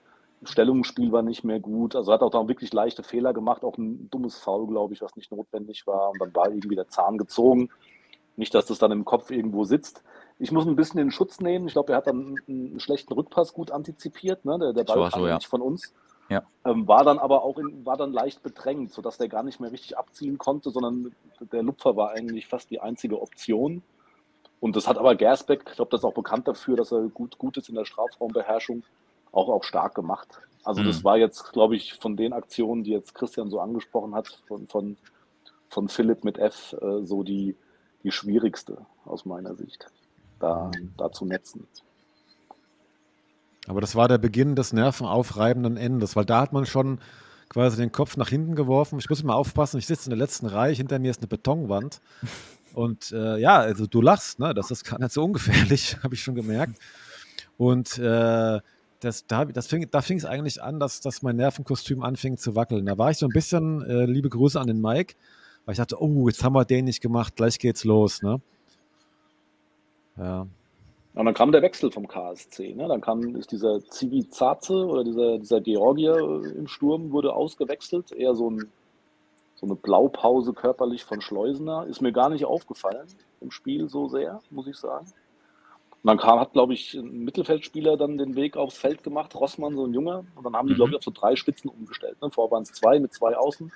Stellungsspiel war nicht mehr gut. Also hat auch da wirklich leichte Fehler gemacht. Auch ein dummes Foul, glaube ich, was nicht notwendig war. Und dann war irgendwie der Zahn gezogen. Nicht, dass das dann im Kopf irgendwo sitzt. Ich muss ein bisschen den Schutz nehmen. Ich glaube, er hat dann einen schlechten Rückpass gut antizipiert. Ne? Der, der Ball war so, ja. nicht von uns. Ja. Ähm, war dann aber auch in, war dann leicht bedrängt, sodass der gar nicht mehr richtig abziehen konnte, sondern der Lupfer war eigentlich fast die einzige Option. Und das hat aber Gersbeck, ich glaube, das ist auch bekannt dafür, dass er gut, gut ist in der Strafraumbeherrschung, auch, auch stark gemacht. Also Mhm. das war jetzt, glaube ich, von den Aktionen, die jetzt Christian so angesprochen hat, von, von, von Philipp mit F, äh, so die, die schwierigste aus meiner Sicht, da, da zu netzen. Aber das war der Beginn des nervenaufreibenden Endes, weil da hat man schon quasi den Kopf nach hinten geworfen. Ich muss immer aufpassen, ich sitze in der letzten Reihe, hinter mir ist eine Betonwand. Und äh, ja, also du lachst, ne? Das ist gar nicht so ungefährlich, [laughs] habe ich schon gemerkt. Und äh, das, da, das fing, da fing es eigentlich an, dass, dass mein Nervenkostüm anfing zu wackeln. Da war ich so ein bisschen, äh, liebe Grüße an den Mike, weil ich dachte, oh, jetzt haben wir den nicht gemacht, gleich geht's los. Ne? Ja. Und dann kam der Wechsel vom KSC. Ne? Dann kam ist dieser Zivizaze oder dieser, dieser Georgier im Sturm wurde ausgewechselt. Eher so, ein, so eine Blaupause körperlich von Schleusener. Ist mir gar nicht aufgefallen im Spiel so sehr, muss ich sagen. Und dann kam, hat, glaube ich, ein Mittelfeldspieler dann den Weg aufs Feld gemacht, Rossmann, so ein Junger. Und dann haben die, mhm. glaube ich, auf so drei Spitzen umgestellt. Ne? Vor waren es zwei mit zwei Außen.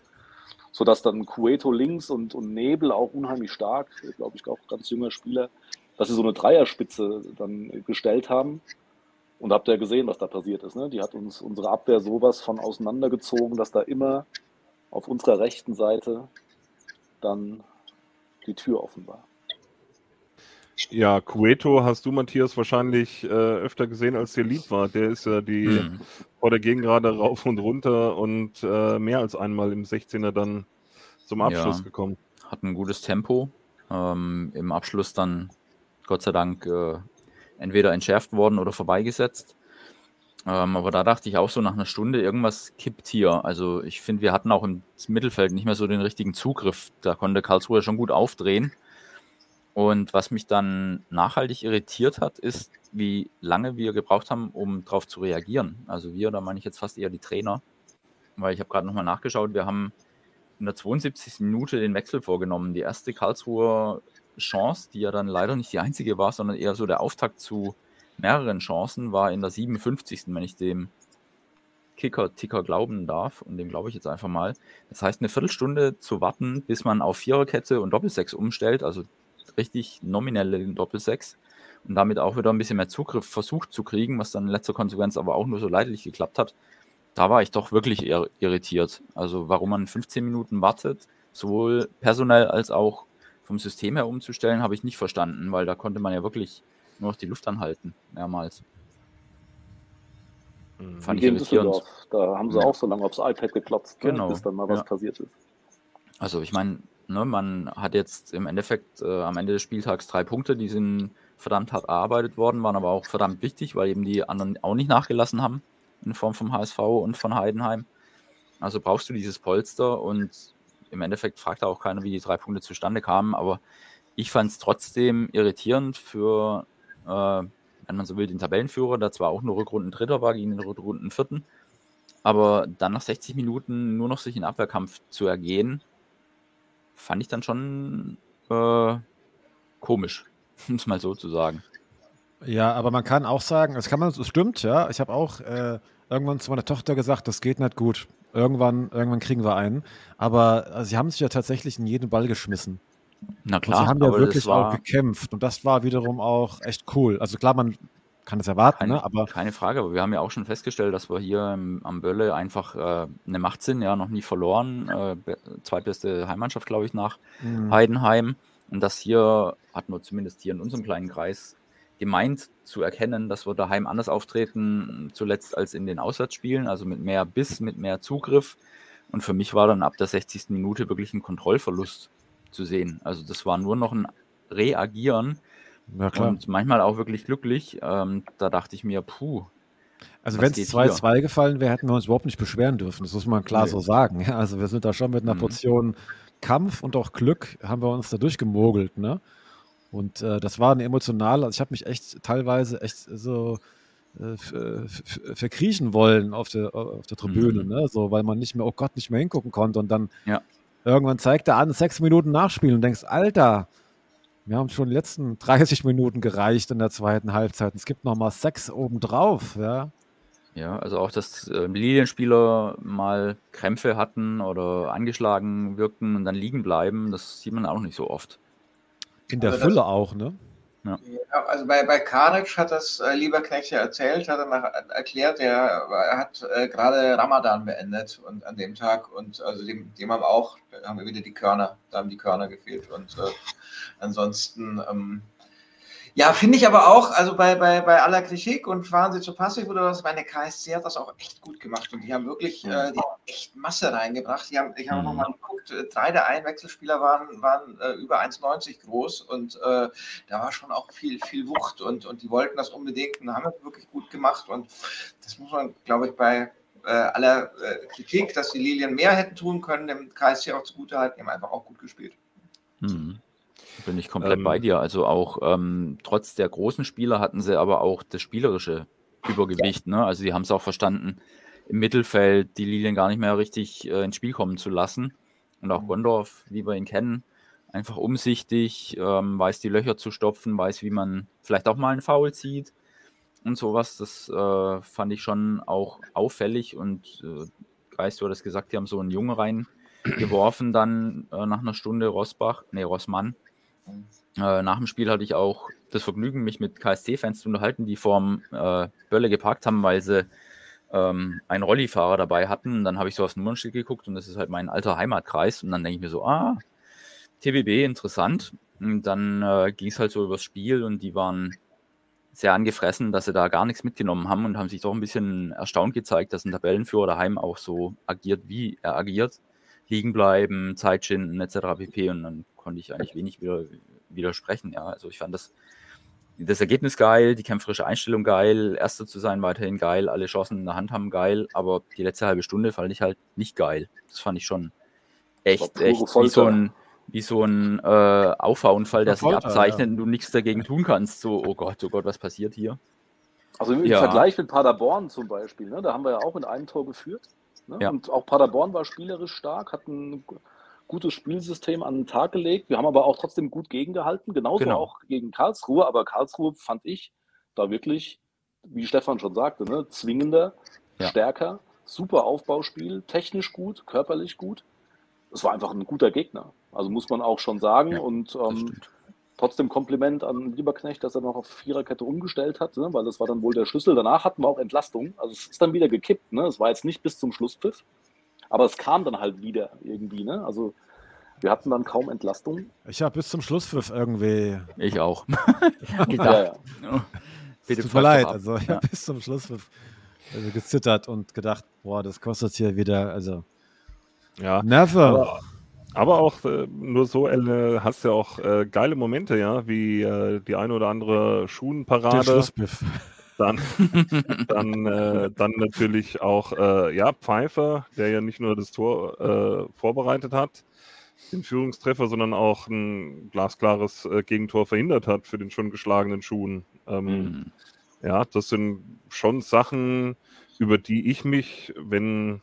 Sodass dann Cueto links und, und Nebel auch unheimlich stark, glaube ich, auch ganz junger Spieler, dass sie so eine Dreierspitze dann gestellt haben. Und habt ihr gesehen, was da passiert ist. Ne? Die hat uns unsere Abwehr sowas von auseinandergezogen, dass da immer auf unserer rechten Seite dann die Tür offen war. Ja, Cueto hast du, Matthias, wahrscheinlich äh, öfter gesehen, als dir lieb war. Der ist ja die hm. vor der Gegengrade rauf und runter und äh, mehr als einmal im 16er dann zum Abschluss ja, gekommen. Hat ein gutes Tempo. Ähm, Im Abschluss dann Gott sei Dank äh, entweder entschärft worden oder vorbeigesetzt. Ähm, aber da dachte ich auch so nach einer Stunde, irgendwas kippt hier. Also ich finde, wir hatten auch im Mittelfeld nicht mehr so den richtigen Zugriff. Da konnte Karlsruhe schon gut aufdrehen. Und was mich dann nachhaltig irritiert hat, ist, wie lange wir gebraucht haben, um darauf zu reagieren. Also wir, da meine ich jetzt fast eher die Trainer, weil ich habe gerade nochmal nachgeschaut, wir haben in der 72. Minute den Wechsel vorgenommen. Die erste Karlsruher Chance, die ja dann leider nicht die einzige war, sondern eher so der Auftakt zu mehreren Chancen, war in der 57. wenn ich dem Kicker-Ticker glauben darf. Und dem glaube ich jetzt einfach mal. Das heißt, eine Viertelstunde zu warten, bis man auf Viererkette und Doppelsechs umstellt, also richtig nominelle Doppelsechs und damit auch wieder ein bisschen mehr Zugriff versucht zu kriegen, was dann in letzter Konsequenz aber auch nur so leidlich geklappt hat. Da war ich doch wirklich irritiert. Also warum man 15 Minuten wartet, sowohl personell als auch vom System her umzustellen, habe ich nicht verstanden, weil da konnte man ja wirklich nur noch die Luft anhalten, mehrmals. Mhm. Fand ich irritierend. Da haben sie auch so lange aufs iPad geklotzt, ne, genau. bis dann mal was ja. passiert ist. Also ich meine, ne, man hat jetzt im Endeffekt äh, am Ende des Spieltags drei Punkte, die sind verdammt hart erarbeitet worden, waren aber auch verdammt wichtig, weil eben die anderen auch nicht nachgelassen haben in Form vom HSV und von Heidenheim. Also brauchst du dieses Polster und im Endeffekt fragt auch keiner, wie die drei Punkte zustande kamen, aber ich fand es trotzdem irritierend für, äh, wenn man so will, den Tabellenführer, der zwar auch nur Rückrunden Dritter war gegen den Rückrunden Vierten, aber dann nach 60 Minuten nur noch sich in Abwehrkampf zu ergehen, fand ich dann schon äh, komisch, [laughs] um es mal so zu sagen. Ja, aber man kann auch sagen, das kann man, es stimmt, ja. Ich habe auch äh, irgendwann zu meiner Tochter gesagt, das geht nicht gut. Irgendwann, irgendwann kriegen wir einen. Aber also, sie haben sich ja tatsächlich in jeden Ball geschmissen. Na klar, und sie haben ja wirklich auch gekämpft. Und das war wiederum auch echt cool. Also klar, man kann es erwarten, keine, ne? aber. Keine Frage, aber wir haben ja auch schon festgestellt, dass wir hier im, am Bölle einfach äh, eine Macht sind, ja, noch nie verloren. Äh, zweitbeste Heimmannschaft, glaube ich, nach mhm. Heidenheim. Und das hier hat nur zumindest hier in unserem kleinen Kreis gemeint zu erkennen, dass wir daheim anders auftreten, zuletzt als in den Auswärtsspielen, also mit mehr Biss, mit mehr Zugriff. Und für mich war dann ab der 60. Minute wirklich ein Kontrollverlust zu sehen. Also das war nur noch ein Reagieren ja, und manchmal auch wirklich glücklich. Ähm, da dachte ich mir, puh. Also wenn es 2-2 gefallen wäre, hätten wir uns überhaupt nicht beschweren dürfen. Das muss man klar nee. so sagen. Also wir sind da schon mit einer mhm. Portion Kampf und auch Glück haben wir uns da durchgemogelt. Ne? Und äh, das war eine emotionale, also ich habe mich echt teilweise echt so äh, verkriechen wollen auf der, auf der Tribüne, mhm. ne? so, weil man nicht mehr, oh Gott, nicht mehr hingucken konnte. Und dann ja. irgendwann zeigt er an, sechs Minuten nachspielen und denkst, Alter, wir haben schon die letzten 30 Minuten gereicht in der zweiten Halbzeit. Es gibt noch mal sechs obendrauf, ja. Ja, also auch, dass äh, Lilienspieler mal Krämpfe hatten oder angeschlagen wirkten und dann liegen bleiben, das sieht man auch nicht so oft. In der also Fülle auch, ne? Ja. ja. also bei, bei Karic hat das äh, Lieberknecht ja erzählt, hat er nach, erklärt, er, er hat äh, gerade Ramadan beendet und an dem Tag und also dem, dem haben auch, da haben wir wieder die Körner, da haben die Körner gefehlt und äh, ansonsten ähm, ja, finde ich aber auch, also bei, bei, bei aller Kritik und fahren sie zu passiv oder was, meine KSC hat das auch echt gut gemacht und die haben wirklich äh, die echt Masse reingebracht. Die haben, ich habe mhm. nochmal geguckt, drei der Einwechselspieler waren, waren äh, über 1,90 groß und äh, da war schon auch viel, viel Wucht und, und die wollten das unbedingt und haben das wirklich gut gemacht und das muss man, glaube ich, bei äh, aller äh, Kritik, dass die Lilien mehr hätten tun können, dem KSC auch zugutehalten, die haben einfach auch gut gespielt. Mhm. Bin ich komplett Ähm, bei dir. Also auch ähm, trotz der großen Spieler hatten sie aber auch das spielerische Übergewicht. Ne? Also sie haben es auch verstanden, im Mittelfeld die Lilien gar nicht mehr richtig äh, ins Spiel kommen zu lassen. Und auch Gondorf, wie wir ihn kennen, einfach umsichtig, ähm, weiß die Löcher zu stopfen, weiß, wie man vielleicht auch mal einen Foul zieht und sowas. Das äh, fand ich schon auch auffällig. Und äh, Geist, du hattest gesagt, die haben so einen Jungen reingeworfen, dann äh, nach einer Stunde Rosbach, nee, Rossmann. Äh, nach dem Spiel hatte ich auch das Vergnügen, mich mit KSC-Fans zu unterhalten, die vorm äh, Bölle geparkt haben, weil sie ähm, einen Rollifahrer dabei hatten. Und dann habe ich so aufs Nummernschild geguckt und das ist halt mein alter Heimatkreis. Und dann denke ich mir so, ah, TBB, interessant. Und dann äh, ging es halt so übers Spiel und die waren sehr angefressen, dass sie da gar nichts mitgenommen haben und haben sich doch ein bisschen erstaunt gezeigt, dass ein Tabellenführer daheim auch so agiert, wie er agiert. Liegen bleiben, Zeit schinden, etc. pp. Und dann konnte ich eigentlich wenig wieder, widersprechen. Ja, also ich fand das, das Ergebnis geil, die kämpferische Einstellung geil, Erster zu sein weiterhin geil, alle Chancen in der Hand haben geil, aber die letzte halbe Stunde fand ich halt nicht geil. Das fand ich schon echt, echt wie so ein, wie so ein äh, Auffahrunfall, der sich abzeichnet ja. und du nichts dagegen tun kannst. So, oh Gott, oh Gott, was passiert hier? Also im Ja. Vergleich mit Paderborn zum Beispiel, ne, da haben wir ja auch mit einem Tor geführt. Ne? Ja. Und auch Paderborn war spielerisch stark, hat ein gu- gutes Spielsystem an den Tag gelegt. Wir haben aber auch trotzdem gut gegengehalten, genauso Genau. auch gegen Karlsruhe. Aber Karlsruhe fand ich da wirklich, wie Stefan schon sagte, ne, zwingender, Ja. stärker, super Aufbauspiel, technisch gut, körperlich gut. Es war einfach ein guter Gegner. Also muss man auch schon sagen. Ja, und ähm. Trotzdem Kompliment an Lieberknecht, dass er noch auf Viererkette umgestellt hat, ne? weil das war dann wohl der Schlüssel. Danach hatten wir auch Entlastung. Also es ist dann wieder gekippt. Ne? Es war jetzt nicht bis zum Schlusspfiff, aber es kam dann halt wieder irgendwie. Ne? Also wir hatten dann kaum Entlastung. Ich habe bis zum Schlusspfiff irgendwie. Ich auch. Ja, [laughs] Gedacht. ja. Bitte Tut mir leid. Also ich Ja. habe bis zum Schlusspfiff also gezittert und gedacht, boah, das kostet hier wieder. Also Ja, never. aber, aber auch äh, nur so äh, hast du ja auch äh, geile Momente, ja, wie äh, die eine oder andere Schuhenparade. Schlusspfiff. Dann, [laughs] dann, äh, dann natürlich auch äh, ja, Pfeiffer, der ja nicht nur das Tor äh, vorbereitet hat, den Führungstreffer, sondern auch ein glasklares Gegentor verhindert hat für den schon geschlagenen Schuhen. Ähm, Mhm. Ja, das sind schon Sachen, über die ich mich, wenn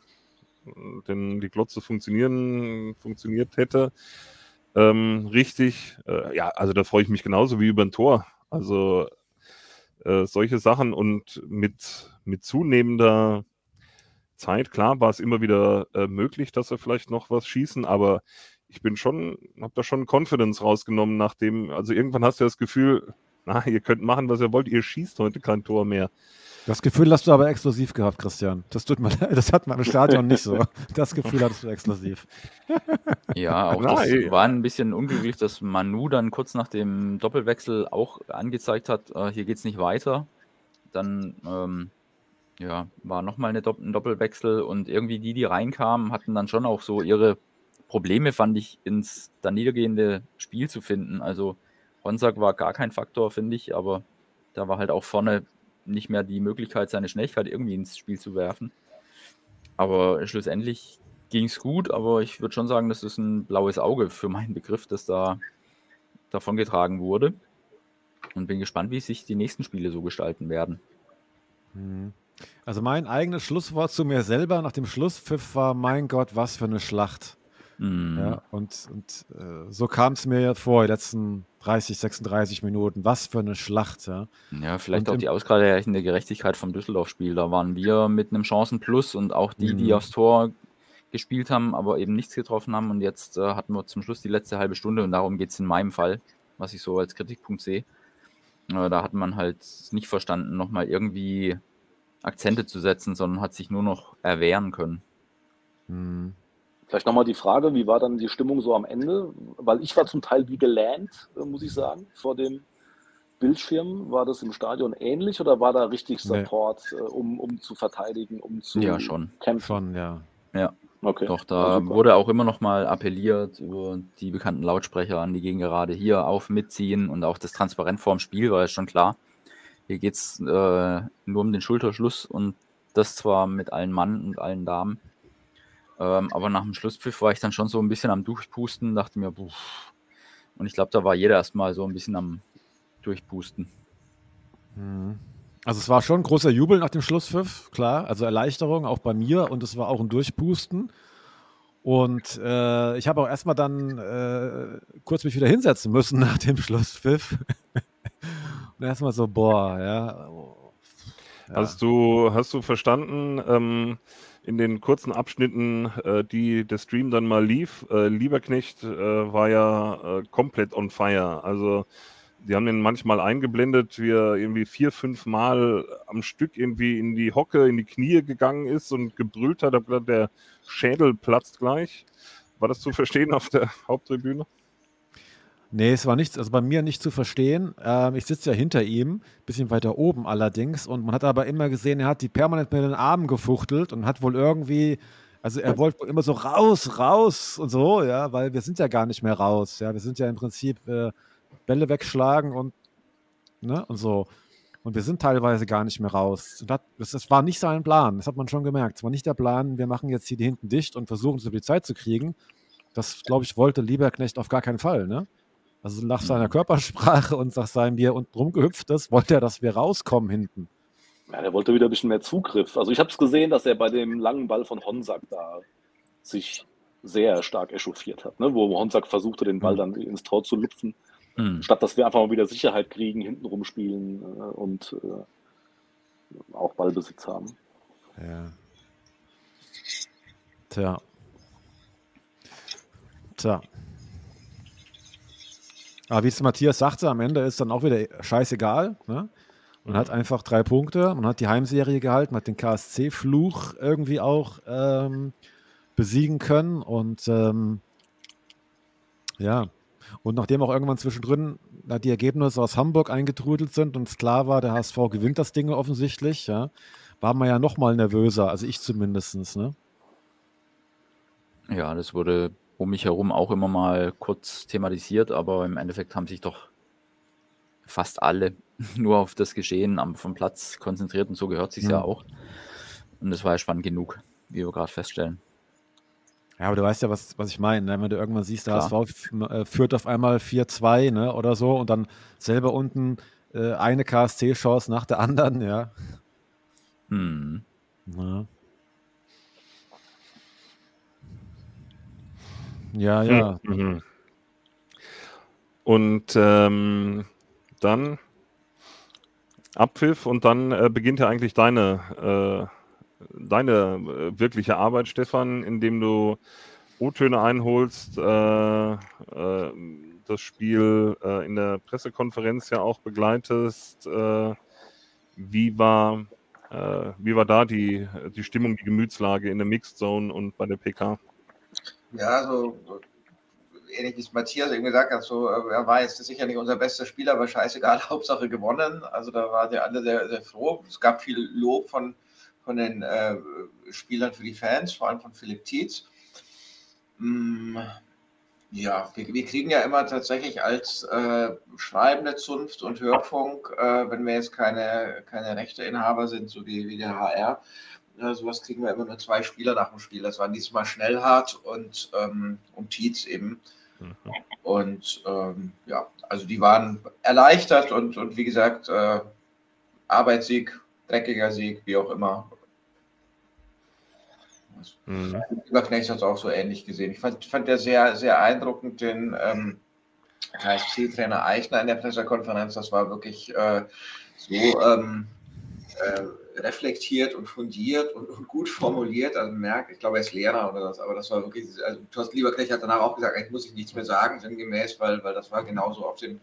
denn die Glotze funktionieren, funktioniert hätte, ähm, richtig, äh, ja, also da freue ich mich genauso wie über ein Tor. Also äh, solche Sachen und mit, mit zunehmender Zeit, klar, war es immer wieder äh, möglich, dass wir vielleicht noch was schießen, aber ich bin schon, habe da schon Confidence rausgenommen, nachdem, also irgendwann hast du das Gefühl, na, ihr könnt machen, was ihr wollt, ihr schießt heute kein Tor mehr. Das Gefühl hast du aber explosiv gehabt, Christian. Das tut mir [laughs] leid, das hat man im Stadion nicht so. [laughs] Das Gefühl hattest du explosiv. [laughs] Ja, auch das war ein bisschen unglücklich, dass Manu dann kurz nach dem Doppelwechsel auch angezeigt hat, äh, hier geht es nicht weiter. Dann ähm, ja, war nochmal eine Dopp ein Doppelwechsel und irgendwie die, die reinkamen, hatten dann schon auch so ihre Probleme, fand ich, ins dann niedergehende Spiel zu finden. Also Honsack war gar kein Faktor, finde ich, aber da war halt auch vorne nicht mehr die Möglichkeit, seine Schnelligkeit irgendwie ins Spiel zu werfen. Aber schlussendlich ging es gut, aber ich würde schon sagen, das ist ein blaues Auge für meinen Begriff, das da davongetragen wurde. Und bin gespannt, wie sich die nächsten Spiele so gestalten werden. Mhm. Also mein eigenes Schlusswort zu mir selber nach dem Schlusspfiff war, mein Gott, was für eine Schlacht. Mhm. Ja, und und äh, so kam es mir ja vor, die letzten 30, 36 Minuten. Was für eine Schlacht, ja. Ja, vielleicht Und auch die ausgleichende Gerechtigkeit vom Düsseldorf-Spiel. Da waren wir mit einem Chancenplus und auch die, die Mhm. aufs Tor gespielt haben, aber eben nichts getroffen haben. Und jetzt äh, hatten wir zum Schluss die letzte halbe Stunde und darum geht es in meinem Fall, was ich so als Kritikpunkt sehe. Äh, da hat man halt nicht verstanden, nochmal irgendwie Akzente zu setzen, sondern hat sich nur noch erwehren können. Mhm. Vielleicht nochmal die Frage, wie war dann die Stimmung so am Ende? Weil ich war zum Teil wie gelähmt, äh, muss ich sagen, vor dem Bildschirm. War das im Stadion ähnlich oder war da richtig Nee. Support, äh, um, um zu verteidigen, um zu Ja, schon. kämpfen? Schon, ja. Ja, Okay. doch, Ja, da super. wurde auch immer noch mal appelliert über die bekannten Lautsprecher an die Gegengerade hier auf mitziehen und auch das Transparent vorm Spiel war ja schon klar. Hier geht es äh, nur um den Schulterschluss und das zwar mit allen Mann und allen Damen. Ähm, aber nach dem Schlusspfiff war ich dann schon so ein bisschen am Durchpusten, dachte mir, puh. Und ich glaube, da war jeder erstmal so ein bisschen am Durchpusten. Mhm. Also es war schon ein großer Jubel nach dem Schlusspfiff, klar. Also Erleichterung auch bei mir und es war auch ein Durchpusten. Und äh, ich habe auch erstmal dann äh, kurz mich wieder hinsetzen müssen [laughs] nach dem Schlusspfiff. [laughs] und erstmal so, boah, ja. oh, ja. Hast du, hast du verstanden, ähm, in den kurzen Abschnitten, äh, die der Stream dann mal lief, äh, Lieberknecht äh, war ja äh, komplett on fire. Also die haben den manchmal eingeblendet, wie er irgendwie vier, fünf Mal am Stück irgendwie in die Hocke, in die Knie gegangen ist und gebrüllt hat, hab der Schädel platzt gleich. War das zu verstehen auf der Haupttribüne? Nee, es war nichts, also bei mir nicht zu verstehen. Ähm, ich sitze ja hinter ihm, bisschen weiter oben allerdings. Und man hat aber immer gesehen, er hat die permanent mit den Armen gefuchtelt und hat wohl irgendwie, also er wollte wohl immer so raus, raus und so, ja, weil wir sind ja gar nicht mehr raus. Ja, wir sind ja im Prinzip äh, Bälle wegschlagen und, ne, und so. Und wir sind teilweise gar nicht mehr raus. Und das, das, das war nicht sein Plan, das hat man schon gemerkt. Es war nicht der Plan, wir machen jetzt hier die hinten dicht und versuchen es über die Zeit zu kriegen. Das, glaube ich, wollte Lieberknecht auf gar keinen Fall, ne? Also nach seiner Körpersprache und nach seinem, wie er unten rumgehüpft ist, wollte er, dass wir rauskommen hinten. Ja, der wollte wieder ein bisschen mehr Zugriff. Also ich habe es gesehen, dass er bei dem langen Ball von Honsack da sich sehr stark echauffiert hat, ne? wo Honsack versuchte, den Ball dann ins Tor zu lupfen, Hm. statt dass wir einfach mal wieder Sicherheit kriegen, hinten rumspielen äh, und äh, auch Ballbesitz haben. Ja. Tja. Tja. Aber wie es Matthias sagte, am Ende ist dann auch wieder scheißegal. Ne? Man hat einfach drei Punkte, man hat die Heimserie gehalten, hat den KSC-Fluch irgendwie auch ähm, besiegen können und ähm, ja. Und nachdem auch irgendwann zwischendrin die Ergebnisse aus Hamburg eingetrudelt sind und es klar war, der HSV gewinnt das Ding offensichtlich, ja, war man ja noch mal nervöser, also ich zumindest. Ne? Ja, das wurde um mich herum auch immer mal kurz thematisiert, aber im Endeffekt haben sich doch fast alle [laughs] nur auf das Geschehen am vom Platz konzentriert und so gehört sich ja Mhm. auch. Und das war ja spannend genug, wie wir gerade feststellen. Ja, aber du weißt ja, was, was ich meine. Ne? Wenn du irgendwann siehst, der Klar. HSV äh, führt auf einmal 4-2 ne? oder so und dann selber unten äh, eine KSC-Chance nach der anderen, ja. Hm. Ja, ja. ja. Mhm. Und ähm, dann Abpfiff und dann äh, beginnt ja eigentlich deine, äh, deine äh, wirkliche Arbeit, Stefan, indem du O-Töne einholst, äh, äh, das Spiel äh, in der Pressekonferenz ja auch begleitest. Wie war wie war da die, die Stimmung, die Gemütslage in der Mixed Zone und bei der PK? Ja, so ähnlich wie es Matthias eben gesagt hat, so, äh, er war jetzt sicher nicht unser bester Spieler, aber scheißegal, [laughs] Hauptsache gewonnen. Also da waren wir alle sehr, sehr froh. Es gab viel Lob von, von den äh, Spielern für die Fans, vor allem von Philipp Tietz. Mm, ja, wir, wir kriegen ja immer tatsächlich als äh, schreibende Zunft und Hörfunk, äh, wenn wir jetzt keine, keine Rechteinhaber sind, so wie, wie der HR, äh, sowas kriegen wir immer nur zwei Spieler nach dem Spiel. Das waren diesmal Schnellhardt und, ähm, und Tietz eben. Und ähm, ja, also die waren erleichtert und, und wie gesagt, äh, Arbeitssieg, dreckiger Sieg, wie auch immer. Mhm. Überknecht hat es auch so ähnlich gesehen. Ich fand, fand ja sehr, sehr eindruckend den ähm, KSC-Trainer Eichner in der Pressekonferenz. Das war wirklich äh, so ähm, äh, reflektiert und fundiert und, und gut formuliert. Also merkt, ich glaube, er ist Lehrer oder das, aber das war wirklich, also Thorsten Lieberknecht hat danach auch gesagt, eigentlich muss ich nichts mehr sagen, sinngemäß, weil, weil das war genauso auf den,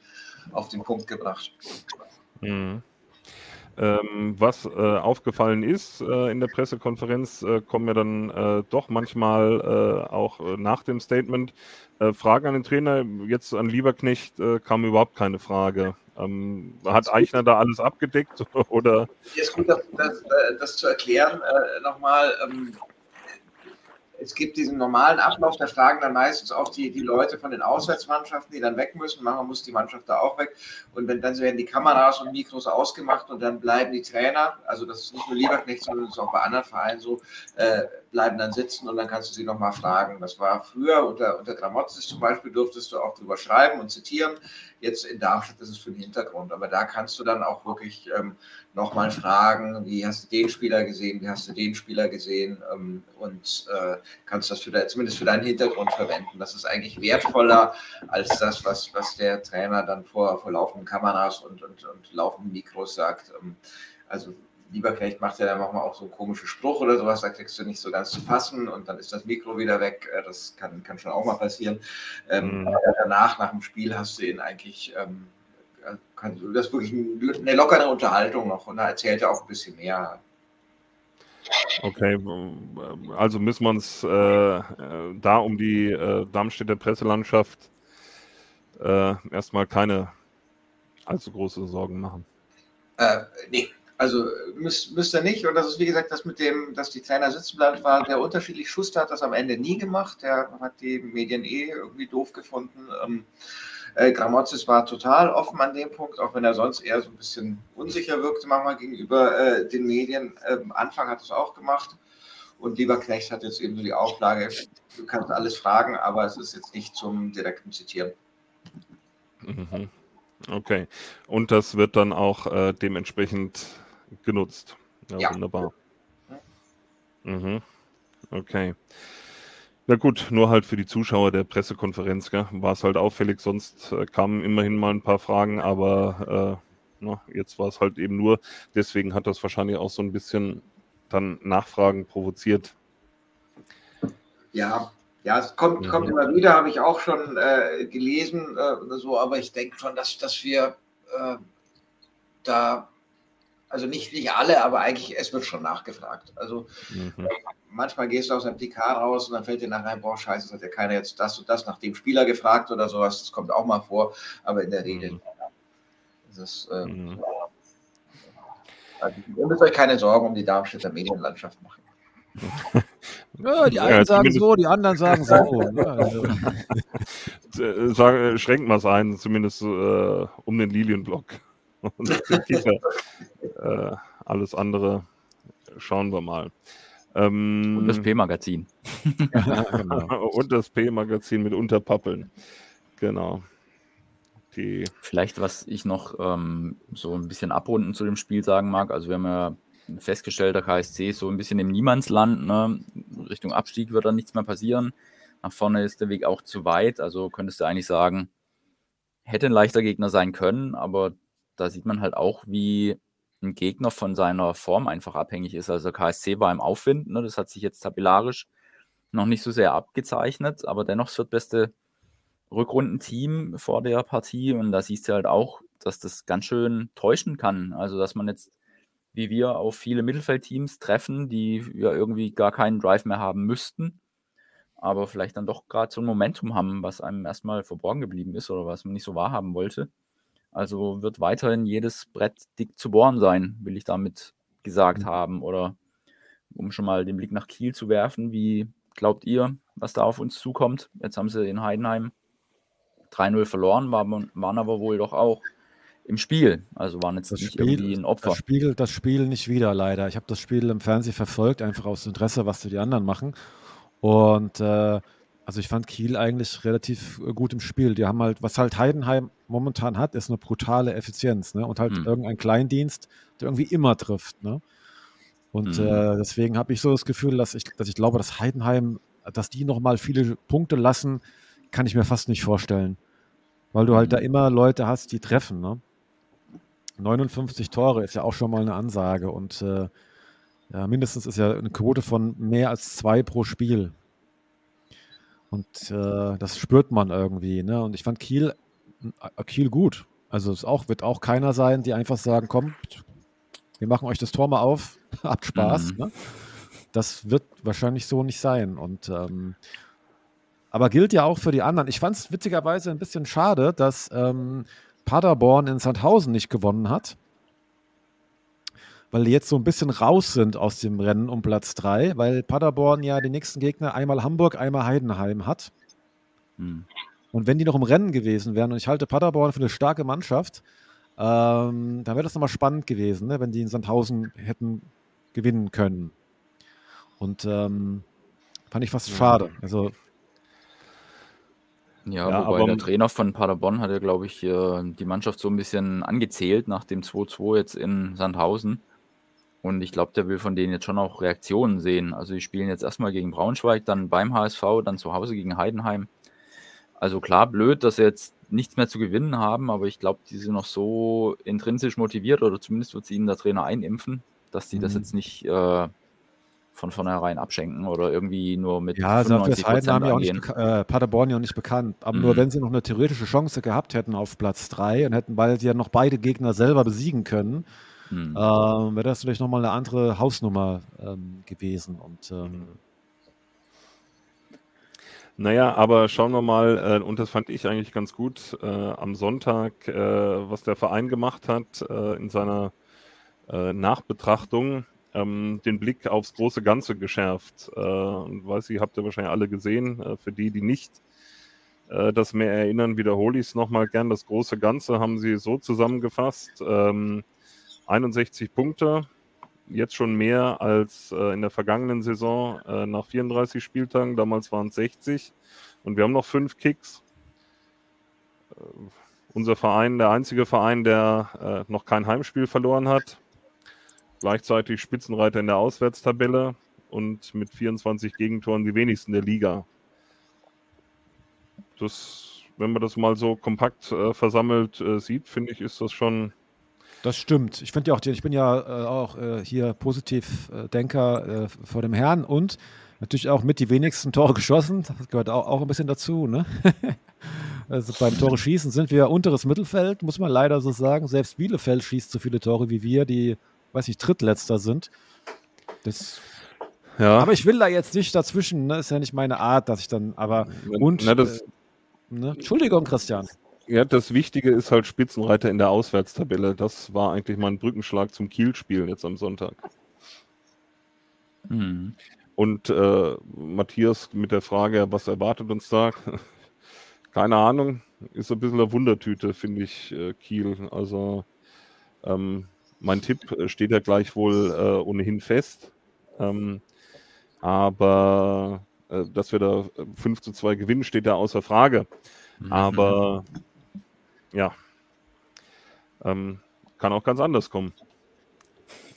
auf den Punkt gebracht. Mhm. Ähm, was äh, aufgefallen ist äh, in der Pressekonferenz, äh, kommen ja dann äh, doch manchmal äh, auch äh, nach dem Statement Fragen an den Trainer. Jetzt an Lieberknecht kam überhaupt keine Frage. Ähm, hat Eichner da alles abgedeckt [laughs] oder? Hier ist gut, das, das, äh, das zu erklären. Äh, Nochmal, ähm, es gibt diesen normalen Ablauf, da fragen dann meistens auch die, die Leute von den Auswärtsmannschaften, die dann weg müssen. Manchmal muss die Mannschaft da auch weg. Und wenn, dann werden die Kameras und Mikros ausgemacht und dann bleiben die Trainer, also das ist nicht nur Lieberknecht, sondern das ist auch bei anderen Vereinen so, äh, bleiben dann sitzen und dann kannst du sie nochmal fragen. Das war früher unter, unter Gramotzes zum Beispiel, durftest du auch drüber schreiben und zitieren. Jetzt in Darmstadt ist es für den Hintergrund. Aber da kannst du dann auch wirklich ähm, nochmal fragen, wie hast du den Spieler gesehen, wie hast du den Spieler gesehen ähm, und äh, kannst das für de, zumindest für deinen Hintergrund verwenden. Das ist eigentlich wertvoller als das, was, was der Trainer dann vor, vor laufenden Kameras und, und, und laufenden Mikros sagt. Ähm, also Lieberknecht macht ja dann manchmal auch so einen komischen Spruch oder sowas, da kriegst du nicht so ganz zu fassen und dann ist das Mikro wieder weg. Äh, das kann, kann schon auch mal passieren. Ähm, mhm. Aber danach, nach dem Spiel, hast du ihn eigentlich, ähm, kann, das ist wirklich eine lockere Unterhaltung noch und da erzählt er auch ein bisschen mehr. Okay, also müssen wir uns äh, da um die äh, Darmstädter Presselandschaft äh, erstmal keine allzu große Sorgen machen. Äh, nee, also müsst, müsst ihr nicht. Und das ist, wie gesagt, das mit dem, dass die Trainer sitzen bleiben, war sehr unterschiedlich. Schuster hat das am Ende nie gemacht. Der hat die Medien eh irgendwie doof gefunden. Ähm, äh, Gramozis war total offen an dem Punkt, auch wenn er sonst eher so ein bisschen unsicher wirkte manchmal gegenüber äh, den Medien. Ähm, Anfang hat es auch gemacht. Und lieber Knecht hat jetzt eben so die Auflage, du kannst alles fragen, aber es ist jetzt nicht zum direkten Zitieren. Mhm. Okay. Und das wird dann auch äh, dementsprechend genutzt. Ja, ja. wunderbar. Mhm. Okay. Na gut, nur halt für die Zuschauer der Pressekonferenz war es halt auffällig, sonst äh, kamen immerhin mal ein paar Fragen, aber äh, na, jetzt war es halt eben nur, deswegen hat das wahrscheinlich auch so ein bisschen dann Nachfragen provoziert. Ja, ja, es kommt, kommt mhm. immer wieder, habe ich auch schon äh, gelesen, äh, so, aber ich denke schon, dass, dass wir äh, da also nicht, nicht alle, aber eigentlich, es wird schon nachgefragt. Also mhm. manchmal gehst du aus einem PK raus und dann fällt dir nachher ein, boah, scheiße, das hat ja keiner jetzt das und das nach dem Spieler gefragt oder sowas. Das kommt auch mal vor, aber in der Regel. Mhm. Das, äh, mhm. also, ihr müsst euch keine Sorgen um die Darmstädter Medienlandschaft machen. [laughs] Ja, die einen ja, sagen so, die anderen sagen so. [laughs] Ne? Also. Äh, sag, schränkt mal es ein, zumindest äh, um den Lilienblock [laughs] und. Äh, alles andere schauen wir mal. Ähm, und das P-Magazin. genau. [laughs] Und das P-Magazin mit Unterpappeln. Genau. Die Vielleicht, was ich noch ähm, so ein bisschen abrunden zu dem Spiel sagen mag. Also, wir haben ja festgestellt, der KSC ist so ein bisschen im Niemandsland. Ne? Richtung Abstieg wird da nichts mehr passieren. Nach vorne ist der Weg auch zu weit. Also, könntest du eigentlich sagen, hätte ein leichter Gegner sein können, aber da sieht man halt auch, wie ein Gegner von seiner Form einfach abhängig ist. Also KSC war im Aufwind, ne? das hat sich jetzt tabellarisch noch nicht so sehr abgezeichnet, aber dennoch das beste Rückrundenteam vor der Partie und da siehst du halt auch, dass das ganz schön täuschen kann. Also dass man jetzt, wie wir, auf viele Mittelfeldteams treffen, die ja irgendwie gar keinen Drive mehr haben müssten, aber vielleicht dann doch gerade so ein Momentum haben, was einem erstmal verborgen geblieben ist oder was man nicht so wahrhaben wollte. Also wird weiterhin jedes Brett dick zu bohren sein, will ich damit gesagt mhm. haben. Oder um schon mal den Blick nach Kiel zu werfen, wie glaubt ihr, was da auf uns zukommt? Jetzt haben sie in Heidenheim 3-0 verloren, waren, waren aber wohl doch auch im Spiel. Also waren jetzt das nicht Spiel, irgendwie ein Opfer. Das Spiel, das Spiel nicht wieder, leider. Ich habe das Spiel im Fernsehen verfolgt, einfach aus Interesse, was die anderen machen. Und äh, also ich fand Kiel eigentlich relativ äh, gut im Spiel. Die haben halt, was halt Heidenheim momentan hat, ist eine brutale Effizienz, ne? Und halt mhm. irgendein Kleindienst, der irgendwie immer trifft, ne? Und mhm. äh, deswegen habe ich so das Gefühl, dass ich, dass ich glaube, dass Heidenheim, dass die nochmal viele Punkte lassen, kann ich mir fast nicht vorstellen. Weil du halt da mhm. immer Leute hast, die treffen, ne? 59 Tore ist ja auch schon mal eine Ansage und äh, ja, mindestens ist ja eine Quote von mehr als zwei pro Spiel. Und äh, das spürt man irgendwie. Ne? Und ich fand Kiel, äh, Kiel gut. Also es auch, wird auch keiner sein, die einfach sagen, kommt, wir machen euch das Tor mal auf, [laughs] habt Spaß. Mhm. Ne? Das wird wahrscheinlich so nicht sein. Und ähm, aber gilt ja auch für die anderen. Ich fand es witzigerweise ein bisschen schade, dass ähm, Paderborn in Sandhausen nicht gewonnen hat. Weil die jetzt so ein bisschen raus sind aus dem Rennen um Platz 3, weil Paderborn ja den nächsten Gegner einmal Hamburg, einmal Heidenheim hat. Hm. Und wenn die noch im Rennen gewesen wären, und ich halte Paderborn für eine starke Mannschaft, ähm, dann wäre das nochmal spannend gewesen, ne, wenn die in Sandhausen hätten gewinnen können. Und ähm, fand ich fast schade. Also, Ja, Ja, wobei aber- der Trainer von Paderborn hat ja, glaube ich, äh, die Mannschaft so ein bisschen angezählt nach dem 2-2 jetzt in Sandhausen. Und ich glaube, der will von denen jetzt schon auch Reaktionen sehen. Also die spielen jetzt erstmal gegen Braunschweig, dann beim HSV, dann zu Hause gegen Heidenheim. Also klar, blöd, dass sie jetzt nichts mehr zu gewinnen haben, aber ich glaube, die sind noch so intrinsisch motiviert oder zumindest wird es ihnen der Trainer einimpfen, dass die das Mhm. jetzt nicht äh, von vornherein abschenken oder irgendwie nur mit ja, dafür ist 95% Heidenheim ja auch nicht, äh, Paderborn ja auch nicht bekannt. Aber nur Mhm. wenn sie noch eine theoretische Chance gehabt hätten auf Platz 3 und hätten, weil sie ja noch beide Gegner selber besiegen können, Hm. ähm, wäre das vielleicht nochmal eine andere Hausnummer ähm, gewesen. Und ähm, Naja, aber schauen wir mal, äh, und das fand ich eigentlich ganz gut äh, am Sonntag, äh, was der Verein gemacht hat äh, in seiner äh, Nachbetrachtung, ähm, den Blick aufs große Ganze geschärft. Äh, und weiß ich, habt ihr wahrscheinlich alle gesehen. Äh, für die, die nicht äh, das mehr erinnern, wiederhole ich es nochmal gern. Das große Ganze haben sie so zusammengefasst. Ähm, 61 Punkte, jetzt schon mehr als äh, in der vergangenen Saison äh, nach 34 Spieltagen. Damals waren es 60 und wir haben noch fünf Kicks. Äh, unser Verein, der einzige Verein, der äh, noch kein Heimspiel verloren hat. Gleichzeitig Spitzenreiter in der Auswärtstabelle und mit 24 Gegentoren die wenigsten der Liga. Das, wenn man das mal so kompakt äh, versammelt äh, sieht, finde ich, ist das schon das stimmt. Ich finde ja auch, ich bin ja äh, auch äh, hier positiv äh, Denker äh, vor dem Herrn und natürlich auch mit die wenigsten Tore geschossen. Das gehört auch, auch ein bisschen dazu. Ne? [laughs] also beim Tore schießen sind wir unteres Mittelfeld, muss man leider so sagen. Selbst Bielefeld schießt so viele Tore wie wir, die, weiß ich, drittletzter sind. Das, ja. aber ich will da jetzt nicht dazwischen, ne? ist ja nicht meine Art, dass ich dann, aber und Na, das, äh, ne? Entschuldigung, Christian. Ja, das Wichtige ist halt Spitzenreiter in der Auswärtstabelle. Das war eigentlich mein Brückenschlag zum Kiel-Spiel jetzt am Sonntag. Hm. Und äh, Matthias mit der Frage, was erwartet uns da? [laughs] Keine Ahnung. Ist ein bisschen eine Wundertüte, finde ich, äh, Kiel. Also ähm, mein Tipp äh, steht ja gleichwohl äh, ohnehin fest. Ähm, aber äh, dass wir da äh, 5 zu 2 gewinnen, steht ja außer Frage. Mhm. Aber ja, ähm, kann auch ganz anders kommen.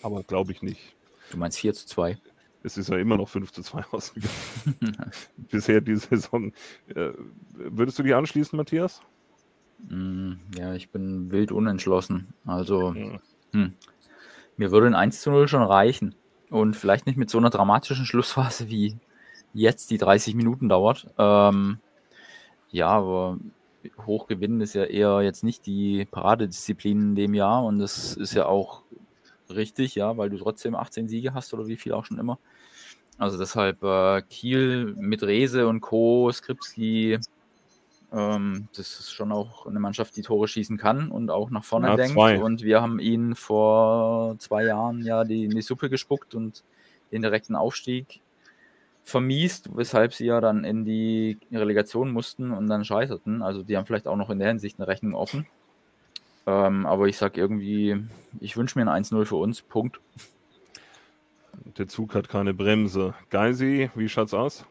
Aber glaube ich nicht. Du meinst 4 zu 2. Es ist ja immer noch 5 zu 2 [laughs] ausgegangen. [laughs] Bisher diese Saison. Äh, würdest du dich anschließen, Matthias? Hm, Ja, ich bin wild unentschlossen. Also, Ja. hm. mir würde ein 1 zu 0 schon reichen. Und vielleicht nicht mit so einer dramatischen [laughs] Schlussphase wie jetzt die 30 Minuten dauert. Ähm, ja, aber hoch gewinnen ist ja eher jetzt nicht die Paradedisziplin in dem Jahr. Und das ist ja auch richtig, ja, weil du trotzdem 18 Siege hast oder wie viel auch schon immer. Also deshalb äh, Kiel mit Rese und Co., Skripski, ähm, das ist schon auch eine Mannschaft, die Tore schießen kann und auch nach vorne Ja, denkt. zwei. Und wir haben ihnen vor zwei Jahren ja die, in die Suppe gespuckt und den direkten Aufstieg vermiest, weshalb sie ja dann in die Relegation mussten und dann scheiterten. Also die haben vielleicht auch noch in der Hinsicht eine Rechnung offen. Ähm, aber ich sag irgendwie, ich wünsche mir ein 1-0 für uns. Punkt. Der Zug hat keine Bremse. Geisi, wie schaut's aus?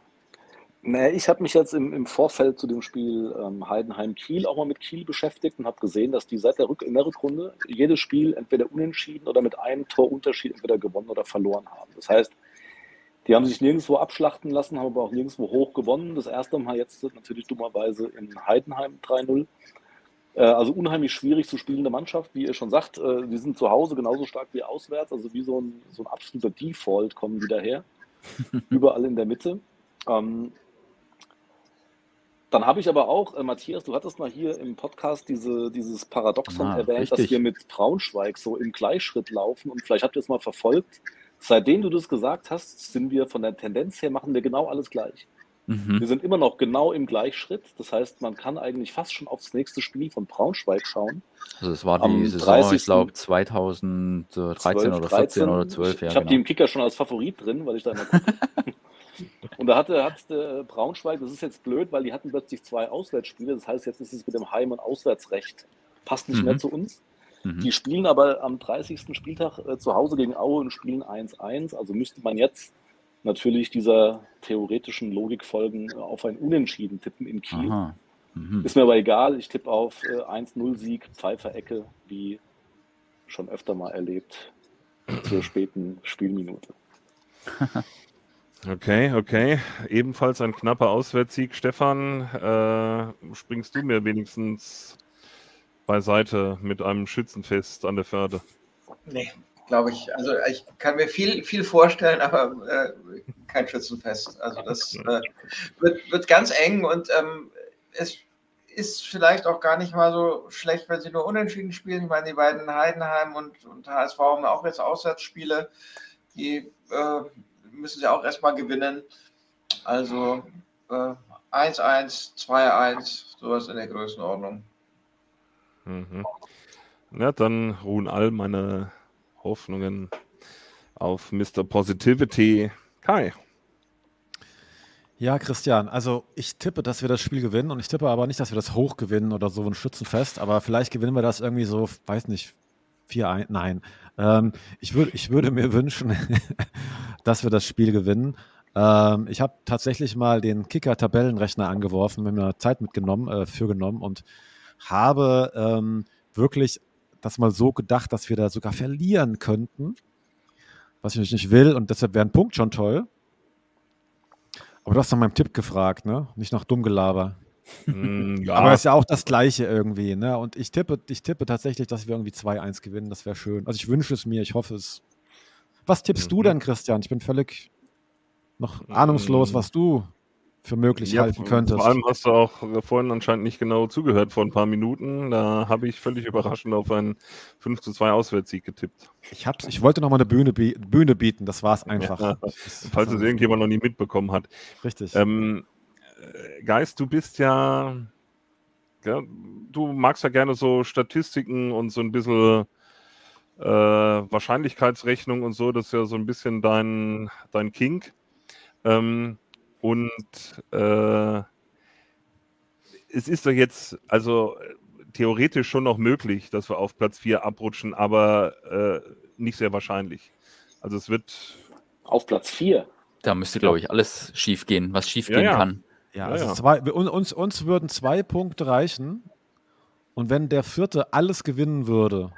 Nee, ich habe mich jetzt im, im Vorfeld zu dem Spiel ähm, Heidenheim-Kiel auch mal mit Kiel beschäftigt und habe gesehen, dass die seit der Rück in der Rückrunde jedes Spiel entweder unentschieden oder mit einem Torunterschied entweder gewonnen oder verloren haben. Das heißt, die haben sich nirgendwo abschlachten lassen, haben aber auch nirgendwo hoch gewonnen. Das erste Mal jetzt natürlich dummerweise in Heidenheim 3-0. Äh, also unheimlich schwierig zu spielende Mannschaft, wie ihr schon sagt. Äh, die sind zu Hause genauso stark wie auswärts, also wie so ein, so ein absoluter Default kommen die daher. [laughs] Überall in der Mitte. Ähm, dann habe ich aber auch, äh, Matthias, du hattest mal hier im Podcast diese, dieses Paradoxon Ah, erwähnt, dass richtig. wir mit Braunschweig so im Gleichschritt laufen und vielleicht habt ihr es mal verfolgt. Seitdem du das gesagt hast, sind wir von der Tendenz her, machen wir genau alles gleich. Wir Mhm. sind immer noch genau im Gleichschritt. Das heißt, man kann eigentlich fast schon aufs nächste Spiel von Braunschweig schauen. Also das war Am die Saison, 30. ich glaube 2013 12, oder 14 oder 12, Ich, ja ich habe die genau. im Kicker schon als Favorit drin, weil ich da immer. [laughs] Und da hatte, hat äh, Braunschweig, das ist jetzt blöd, weil die hatten plötzlich zwei Auswärtsspiele. Das heißt, jetzt ist es mit dem Heim- und Auswärtsrecht. Passt nicht mehr Mhm. zu uns. Mhm. Die spielen aber am 30. Spieltag äh, zu Hause gegen Aue und spielen 1-1. Also müsste man jetzt natürlich dieser theoretischen Logik folgen, äh, auf ein Unentschieden tippen in Kiel. Mhm. Ist mir aber egal. Ich tippe auf äh, 1-0-Sieg, Pfeiffer-Ecke, wie schon öfter mal erlebt, zur [clears throat] späten Spielminute. [laughs] Okay, okay. Ebenfalls ein knapper Auswärtssieg. Stefan, äh, springst du mir wenigstens beiseite mit einem Schützenfest an der Förde? Nee, glaube ich. Also ich kann mir viel, viel vorstellen, aber äh, kein Schützenfest. Also das äh, wird, wird ganz eng und ähm, es ist vielleicht auch gar nicht mal so schlecht, wenn sie nur unentschieden spielen. Ich meine, die beiden Heidenheim und, und HSV haben auch jetzt Auswärtsspiele. Die äh, müssen sie auch erstmal gewinnen. Also äh, 1-1, 2-1, sowas in der Größenordnung. Mhm. Ja, dann ruhen all meine Hoffnungen auf Mr. Positivity. Kai. Ja, Christian, also ich tippe, dass wir das Spiel gewinnen und ich tippe aber nicht, dass wir das hoch gewinnen oder so ein Schützenfest, aber vielleicht gewinnen wir das irgendwie so, weiß nicht, 4-1, nein. Ähm, ich, würd, ich würde mir wünschen, [laughs] dass wir das Spiel gewinnen. Ähm, ich habe tatsächlich mal den Kicker-Tabellenrechner angeworfen, mir Zeit mitgenommen, äh, für genommen und habe ähm, wirklich das mal so gedacht, dass wir da sogar verlieren könnten, was ich nicht will und deshalb wäre ein Punkt schon toll. Aber du hast nach meinem Tipp gefragt, ne? Nicht nach Dummgelaber. Mm, ja, Aber ist ja auch das Gleiche irgendwie, ne? Und ich tippe, ich tippe tatsächlich, dass wir irgendwie 2-1 gewinnen. Das wäre schön. Also ich wünsche es mir, ich hoffe es. Was tippst du Mhm. denn, Christian? Ich bin völlig noch ahnungslos, Mm. was du für möglich ja, halten könntest. Vor allem hast du auch vorhin anscheinend nicht genau zugehört vor ein paar Minuten. Da habe ich völlig überraschend auf einen 5 zu 2 Auswärtssieg getippt. Ich, hab's, ich wollte noch mal eine Bühne, Bühne bieten, das war es einfach. Ja, [laughs] Falls es irgendjemand noch nie mitbekommen hat. Richtig. Ähm, äh, Geist, du bist ja, ja, du magst ja gerne so Statistiken und so ein bisschen äh, Wahrscheinlichkeitsrechnung und so, das ist ja so ein bisschen dein, dein Kink. Ähm, und äh, es ist doch jetzt, also theoretisch schon noch möglich, dass wir auf Platz 4 abrutschen, aber äh, nicht sehr wahrscheinlich. Also es wird Auf Platz 4. Da müsste, glaube ich, alles schief gehen, was schief Ja, gehen ja. kann. ja, ja, also ja. Zwei, uns, uns würden zwei Punkte reichen. Und wenn der vierte alles gewinnen würde,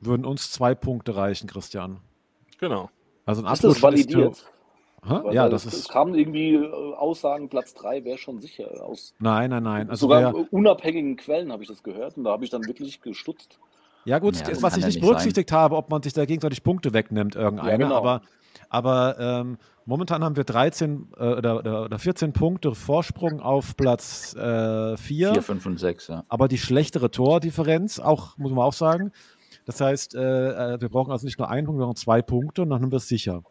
würden uns zwei Punkte reichen, Christian. genau. Also ein Ist das ist validiert? Weil, Ja, das es, es ist. kamen irgendwie äh, Aussagen, Platz 3 wäre schon sicher. Aus Nein, nein, nein. Also sogar wer, unabhängigen Quellen habe ich das gehört und da habe ich dann wirklich gestutzt. ja, gut, Ja, was ich nicht berücksichtigt habe, ob man sich da gegenseitig Punkte wegnimmt, irgendeiner. Ja, genau. Aber, aber ähm, momentan haben wir 13 äh, oder, oder, oder 14 Punkte Vorsprung auf Platz äh, 4. 4, 5 und 6, ja. aber die schlechtere Tordifferenz, auch, muss man auch sagen. Das heißt, äh, äh, wir brauchen also nicht nur einen Punkt, sondern zwei Punkte und dann haben wir es sicher.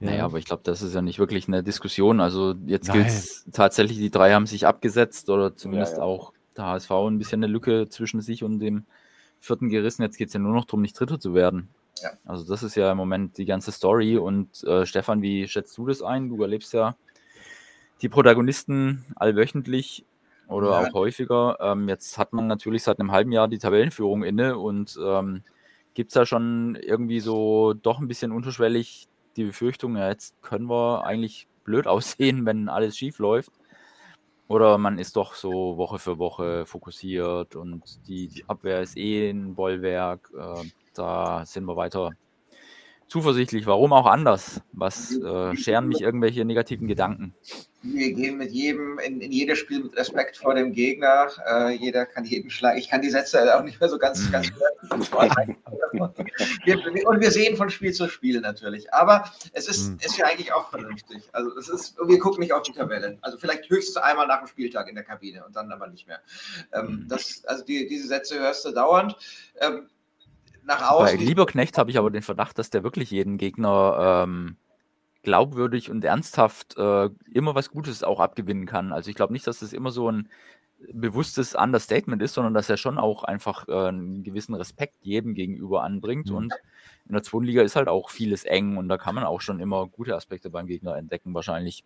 Ja. Naja, aber ich glaube, das ist ja nicht wirklich eine Diskussion. Also jetzt gilt es tatsächlich, die drei haben sich abgesetzt oder zumindest Ja, ja. auch der HSV ein bisschen eine Lücke zwischen sich und dem vierten gerissen. Jetzt geht es ja nur noch darum, nicht Dritter zu werden. Ja. Also das ist ja im Moment die ganze Story. Und äh, Stefan, wie schätzt du das ein? Du erlebst ja die Protagonisten allwöchentlich oder auch häufiger. Ähm, jetzt hat man natürlich seit einem halben Jahr die Tabellenführung inne und ähm, gibt es da schon irgendwie so doch ein bisschen unterschwellig die Befürchtung, ja, jetzt können wir eigentlich blöd [laughs] aussehen, wenn alles schief läuft. Oder man ist doch so Woche für Woche fokussiert und die, die Abwehr ist eh ein Bollwerk. Äh, da sind wir weiter zuversichtlich. Warum auch anders? Was äh, scheren mich irgendwelche negativen Gedanken? Wir gehen mit jedem, in, in jedes Spiel mit Respekt vor dem Gegner. Äh, jeder kann jeden schlagen. Ich kann die Sätze auch nicht mehr so ganz, Mhm. ganz wir, Und wir sehen von Spiel zu Spiel natürlich. Aber es ist, Mhm. ist ja eigentlich auch vernünftig. Also es ist, wir gucken nicht auf die Tabelle. Also vielleicht höchstens einmal nach dem Spieltag in der Kabine und dann aber nicht mehr. Ähm, Mhm. das, also die, diese Sätze hörst du dauernd. Ähm, nach Bei außen. Lieberknecht habe ich aber den Verdacht, dass der wirklich jeden Gegner ähm, glaubwürdig und ernsthaft äh, immer was Gutes auch abgewinnen kann. Also ich glaube nicht, dass das immer so ein bewusstes Understatement ist, sondern dass er schon auch einfach äh, einen gewissen Respekt jedem gegenüber anbringt. Mhm. Und in der zweiten Liga ist halt auch vieles eng und da kann man auch schon immer gute Aspekte beim Gegner entdecken, wahrscheinlich.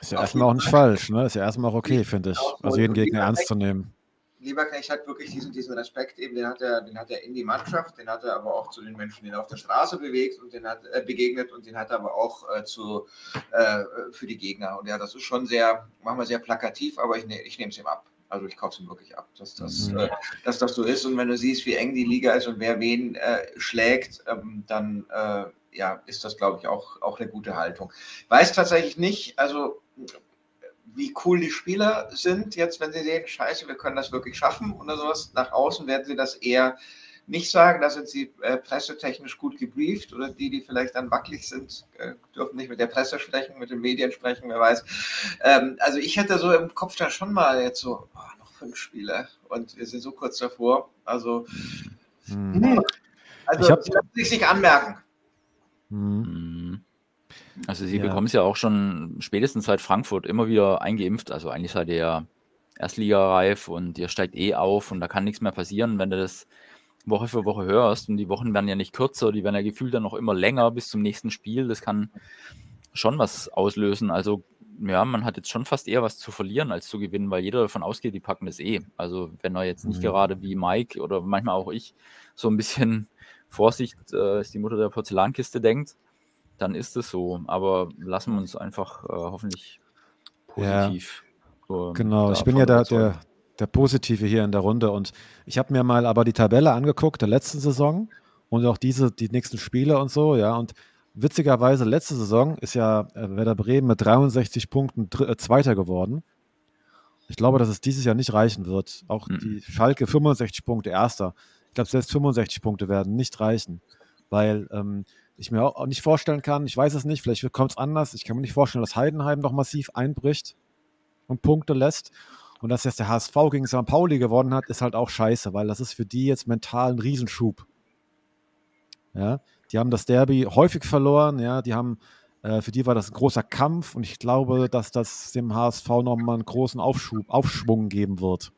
Ist ja erstmal auch nicht falsch, ne? Ist ja erstmal auch okay, finde ich. Also jeden Gegner ernst zu nehmen. Lieberknecht hat wirklich diesen, diesen Respekt, eben, den hat, er, den hat er in die Mannschaft, den hat er aber auch zu den Menschen, die er auf der Straße bewegt und den hat äh, begegnet und den hat er aber auch äh, zu, äh, für die Gegner. Und ja, das ist schon sehr, machen wir sehr plakativ, aber ich, ne, ich nehme es ihm ab. Also ich kaufe es ihm wirklich ab, dass das, Mhm. äh, dass das so ist. Und wenn du siehst, wie eng die Liga ist und wer wen äh, schlägt, ähm, dann äh, ja, ist das, glaube ich, auch, auch eine gute Haltung. Weiß tatsächlich nicht, also wie cool die Spieler sind jetzt, wenn sie sehen, scheiße, wir können das wirklich schaffen oder sowas. Nach außen werden sie das eher nicht sagen, da sind sie äh, pressetechnisch gut gebrieft oder die, die vielleicht dann wackelig sind, äh, dürfen nicht mit der Presse sprechen, mit den Medien sprechen, wer weiß. Ähm, also ich hätte so im Kopf da schon mal jetzt so, oh, noch fünf Spiele und wir sind so kurz davor. Also, Hm. also Ich hab- sie lassen sich nicht anmerken. Hm. Also sie Ja. bekommen es ja auch schon spätestens seit Frankfurt immer wieder eingeimpft. Also eigentlich seid ihr ja Erstligareif und ihr steigt eh auf und da kann nichts mehr passieren, wenn du das Woche für Woche hörst. Und die Wochen werden ja nicht kürzer, die werden ja gefühlt dann noch immer länger bis zum nächsten Spiel. Das kann schon was auslösen. Also ja, man hat jetzt schon fast eher was zu verlieren als zu gewinnen, weil jeder davon ausgeht, die packen das eh. Also wenn er jetzt nicht Mhm. gerade wie Mike oder manchmal auch ich so ein bisschen [laughs] Vorsicht äh, ist die Mutter der Porzellankiste denkt, dann ist es so. Aber lassen wir uns einfach äh, hoffentlich Ja. positiv. ähm, Genau, ich bin ja der, überzeugen. der, der Positive hier in der Runde und ich habe mir mal aber die Tabelle angeguckt der letzten Saison und auch diese, die nächsten Spiele und so, ja, und witzigerweise letzte Saison ist ja äh, Werder Bremen mit 63 Punkten Dr- äh, Zweiter geworden. Ich glaube, dass es dieses Jahr nicht reichen wird. Auch Mhm. die Schalke 65 Punkte Erster. Ich glaube, selbst 65 Punkte werden nicht reichen, weil ähm, ich mir auch nicht vorstellen kann, ich weiß es nicht, vielleicht kommt es anders, ich kann mir nicht vorstellen, dass Heidenheim noch massiv einbricht und Punkte lässt. Und dass jetzt der HSV gegen St. Pauli gewonnen hat, ist halt auch scheiße, weil das ist für die jetzt mental ein Riesenschub. Ja, die haben das Derby häufig verloren, ja, die haben, äh, für die war das ein großer Kampf und ich glaube, dass das dem HSV nochmal einen großen Aufschub, Aufschwung geben wird.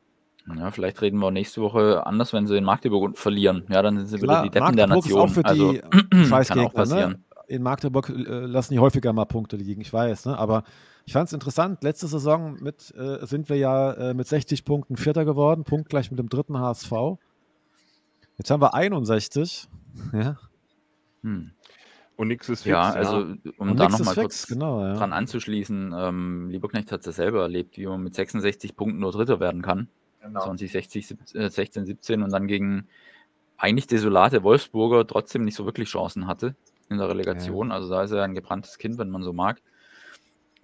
Ja, vielleicht reden wir nächste Woche anders, wenn sie in Magdeburg verlieren. Ja, dann sind sie Klar, wieder die Deppen der Magdeburg ist Nation. [clears throat] auch für also, die kann auch passieren. ne? In Magdeburg äh, lassen die häufiger mal Punkte liegen, ich weiß, ne? aber ich fand es interessant, letzte Saison mit, äh, sind wir ja äh, mit 60 Punkten Vierter geworden, punktgleich mit dem dritten HSV. Jetzt haben wir 61, [laughs] ja, Hm. Und nichts ist fix. Ja, also um und da ist nochmal kurz genau, ja. dran anzuschließen, ähm, Lieberknecht hat es ja selber erlebt, wie man mit 66 Punkten nur Dritter werden kann. Genau. 2060, sieb- äh, 16, 17 und dann gegen eigentlich desolate Wolfsburger trotzdem nicht so wirklich Chancen hatte in der Relegation. Also da ist er ein gebranntes Kind, wenn man so mag.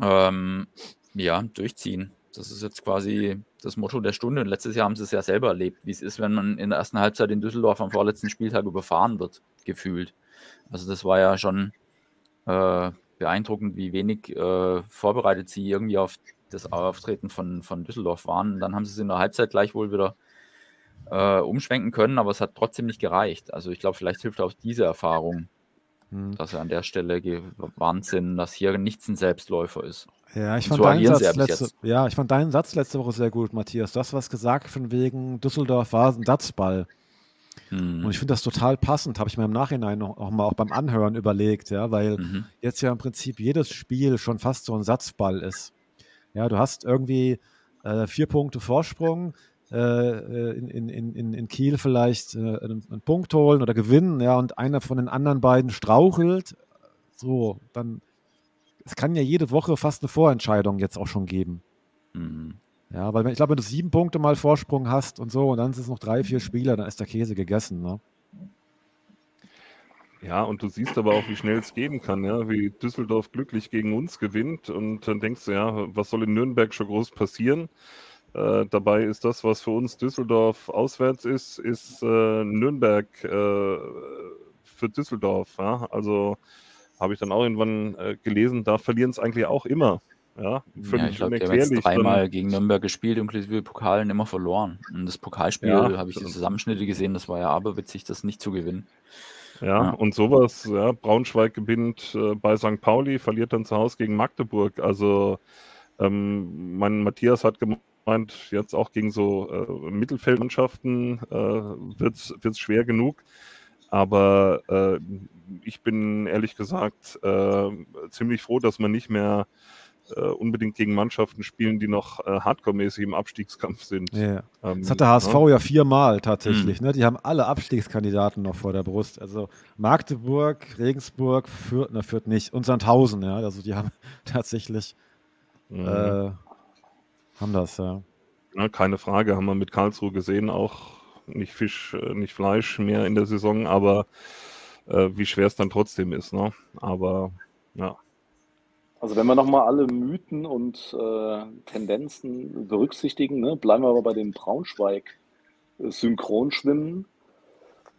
Ähm, ja, durchziehen. Das ist jetzt quasi das Motto der Stunde. Und letztes Jahr haben sie es ja selber erlebt, wie es ist, wenn man in der ersten Halbzeit in Düsseldorf am vorletzten Spieltag überfahren wird, gefühlt. Also das war ja schon äh, beeindruckend, wie wenig äh, vorbereitet sie irgendwie auf das Auftreten von, von Düsseldorf waren. Dann haben sie es in der Halbzeit gleich wohl wieder äh, umschwenken können, aber es hat trotzdem nicht gereicht. Also ich glaube, vielleicht hilft auch diese Erfahrung, Hm. dass sie an der Stelle gewarnt sind, dass hier nichts ein Selbstläufer ist. Ja, ich fand, so deinen Satz letzte, ja, ich fand deinen Satz letzte Woche sehr gut, Matthias. Du hast was gesagt von wegen Düsseldorf war ein Satzball. Hm. Und ich finde das total passend, habe ich mir im Nachhinein noch, noch mal auch beim Anhören überlegt, ja, weil Mhm. jetzt ja im Prinzip jedes Spiel schon fast so ein Satzball ist. Ja, du hast irgendwie äh, vier Punkte Vorsprung, äh, äh, in, in, in, in Kiel vielleicht äh, einen, einen Punkt holen oder gewinnen, ja, und einer von den anderen beiden strauchelt. So, dann, es kann ja jede Woche fast eine Vorentscheidung jetzt auch schon geben. Mhm. Ja, weil ich glaube, wenn du sieben Punkte mal Vorsprung hast und so, und dann sind es noch drei, vier Spieler, dann ist der Käse gegessen. Ne? Ja, und du siehst aber auch, wie schnell es gehen kann, ja, wie Düsseldorf glücklich gegen uns gewinnt und dann denkst du, ja, was soll in Nürnberg schon groß passieren? Äh, dabei ist das, was für uns Düsseldorf auswärts ist, ist äh, Nürnberg äh, für Düsseldorf. Ja? Also habe ich dann auch irgendwann äh, gelesen, da verlieren es eigentlich auch immer. Ja, völlig Ja, ich glaube, die haben jetzt unerklärlich. dreimal Dann- gegen Nürnberg gespielt, inklusive Pokalen immer verloren. Und das Pokalspiel Ja, habe ich die. Zusammenschnitte gesehen, das war ja aberwitzig, das nicht zu gewinnen. Ja, Ja. und sowas, ja, Braunschweig gewinnt äh, bei St. Pauli, verliert dann zu Hause gegen Magdeburg. Also ähm, mein Matthias hat gemeint, jetzt auch gegen so äh, Mittelfeldmannschaften äh, wird es schwer genug. Aber äh, ich bin ehrlich gesagt äh, ziemlich froh, dass man nicht mehr äh, unbedingt gegen Mannschaften spielen, die noch äh, hardcore-mäßig im Abstiegskampf sind. Ja. Ähm, Das hat der HSV ne? ja viermal tatsächlich. Ne? Die haben alle Abstiegskandidaten noch vor der Brust. Also Magdeburg, Regensburg, Fürth, na Fürth nicht und Sandhausen. Ja? Also die haben [laughs] tatsächlich Mhm. äh, haben das. Ja. Ja, keine Frage, haben wir mit Karlsruhe gesehen, auch nicht Fisch, äh, nicht Fleisch mehr in der Saison, aber äh, wie schwer es dann trotzdem ist. Ne? Aber ja, Also wenn wir nochmal alle Mythen und äh, Tendenzen berücksichtigen, ne, bleiben wir aber bei dem Braunschweig-Synchronschwimmen.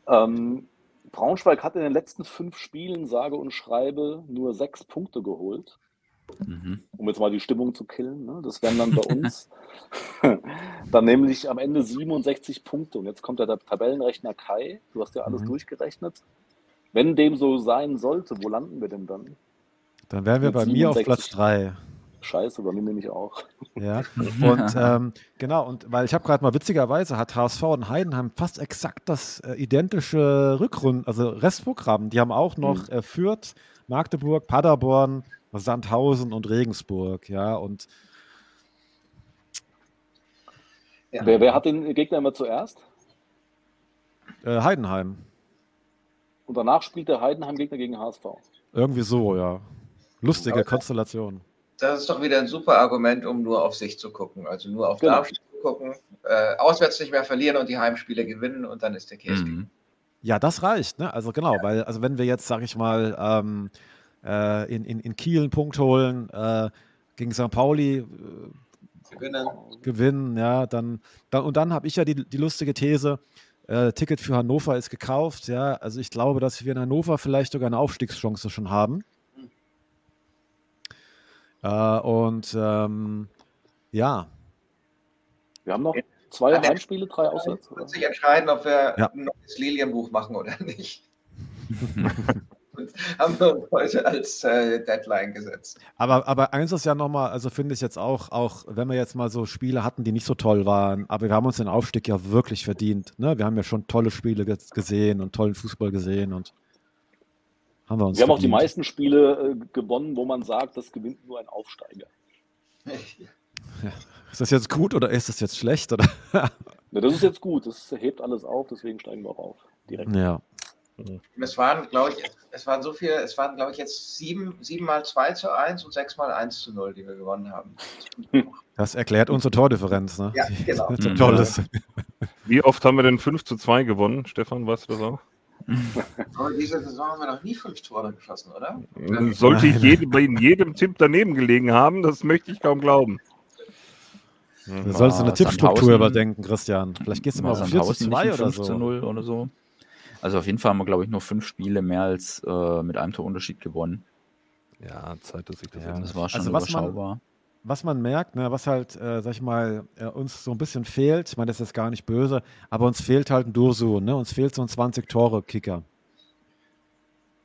Ähm, Braunschweig hat in den letzten fünf Spielen, sage und schreibe, nur sechs Punkte geholt. Mhm. um jetzt mal die Stimmung zu killen. Ne? Das wären dann bei [laughs] uns [laughs] dann nämlich am Ende 67 Punkte. Und jetzt kommt ja der Tabellenrechner Kai. Du hast ja alles Mhm. durchgerechnet. Wenn dem so sein sollte, wo landen wir denn dann? Dann wären wir bei mir auf 67. Platz 3. Scheiße, bei mir nämlich auch. Ja, [laughs] und ähm, genau, und weil ich habe gerade mal witzigerweise hat HSV und Heidenheim fast exakt das äh, identische Rückrunden, also Restprogramm. Die haben auch noch äh, Fürth, Magdeburg, Paderborn, Sandhausen und Regensburg, ja, und Ja. Wer, wer hat den Gegner immer zuerst? äh, Heidenheim. Und danach spielt der Heidenheim-Gegner gegen HSV. Irgendwie so, ja. Lustige Aber- Konstellation. Das ist doch wieder ein super Argument, um nur auf sich zu gucken. Also nur auf Genau. Darmstadt zu gucken, äh, auswärts nicht mehr verlieren und die Heimspiele gewinnen und dann ist der Käse. Mhm. Ja, das reicht, ne? Also genau, weil, also wenn wir jetzt, sag ich mal, ähm, äh, in, in, in Kiel einen Punkt holen, äh, gegen St. Pauli äh, Gewinnen. gewinnen, ja, dann, dann und dann habe ich ja die, die lustige These, äh, Ticket für Hannover ist gekauft, ja, also ich glaube, dass wir in Hannover vielleicht sogar eine Aufstiegschance schon haben. Äh, und ähm, ja, Wir haben noch zwei An der- Heimspiele, drei auswärts. Wird sich entscheiden, ob wir Ja. ein neues Lilienbuch machen oder nicht. [laughs] Haben wir uns heute als äh, Deadline gesetzt. aber, aber eins ist ja nochmal, also finde ich jetzt auch, auch wenn wir jetzt mal so Spiele hatten, die nicht so toll waren, aber wir haben uns den Aufstieg ja wirklich verdient. Ne? Wir haben ja schon tolle Spiele ge gesehen und tollen Fußball gesehen und haben wir uns Wir haben auch die meisten Spiele äh, gewonnen, wo man sagt, das gewinnt nur ein Aufsteiger. Ist das jetzt gut oder ist das jetzt schlecht? Oder? [laughs] Ne, das ist jetzt gut, das hebt alles auf, deswegen steigen wir auch auf. Direkt. ja. Es waren, glaube ich, es waren so viele, es waren, glaube ich, jetzt sieben, sieben mal 2 zu 1 und sechs mal 1 zu 0, die wir gewonnen haben. Das erklärt unsere Tordifferenz. Ne? Ja, genau. so Mhm. toll ist. Wie oft haben wir denn 5 zu 2 gewonnen? Stefan, weißt du das auch? Aber diese Saison haben wir noch nie fünf Tore geschossen, oder? Sollte ich jede, bei jedem Tipp daneben gelegen haben, das möchte ich kaum glauben. Du sollst eine Tippstruktur überdenken, Christian. Vielleicht gehst du mal auf 4 zu Sandhausen nicht 2 ein oder 5 zu so. 0 oder so. Also auf jeden Fall haben wir, glaube ich, nur fünf Spiele mehr als äh, mit einem Torunterschied gewonnen. Ja, Zeit, dass ich das Ja. Das war schon Also was man- überschaubar. Was man merkt, ne, was halt, äh, sag ich mal, äh, uns so ein bisschen fehlt, ich meine, das ist gar nicht böse, aber uns fehlt halt ein Dursu, ne? Uns fehlt so ein 20-Tore-Kicker.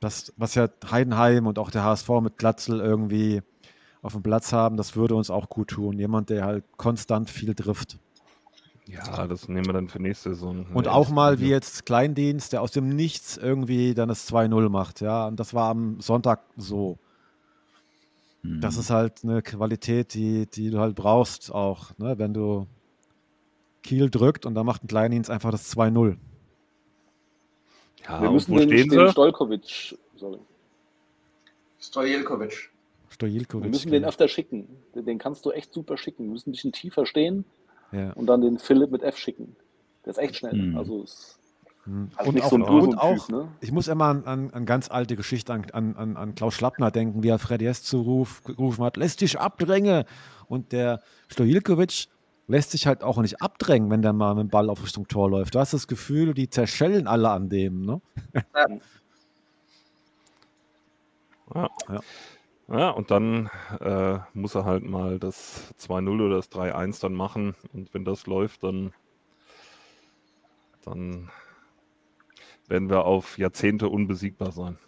Das, was ja Heidenheim und auch der HSV mit Glatzel irgendwie auf dem Platz haben, das würde uns auch gut tun. Jemand, der halt konstant viel trifft. Ja, das nehmen wir dann für nächste Saison. Und auch mal wie jetzt Kleindienst, der aus dem Nichts irgendwie dann das 2-0 macht, ja. Und das war am Sonntag so. Mhm. Das ist halt eine Qualität, die, die du halt brauchst auch, ne? wenn du Kiel drückt und dann macht ein Kleindienst einfach das 2-0. Ja, wir müssen wo den, stehen den sie? Stojkovic, sorry. Stojilkovic. Wir Stojilkovic. müssen den öfter schicken. Den, den kannst du echt super schicken. Wir müssen ein bisschen tiefer stehen ja. und dann den Philipp mit F schicken. Der ist echt schnell. Mhm. Also ist Hm. halt Und nicht auch, so ein und auch ne? ich muss immer an, an, an ganz alte Geschichte an, an, an, an Klaus Schlappner denken, wie er Freddy S. zuruf, gerufen hat, lässt dich abdrängen. Und der Stojilkovic lässt sich halt auch nicht abdrängen, wenn der mal mit dem Ball auf Richtung Tor läuft. Du hast das Gefühl, die zerschellen alle an dem. Ne? Ja, und dann äh, muss er halt mal das 2-0 oder das 3-1 dann machen. Und wenn das läuft, dann, dann werden wir auf Jahrzehnte unbesiegbar sein.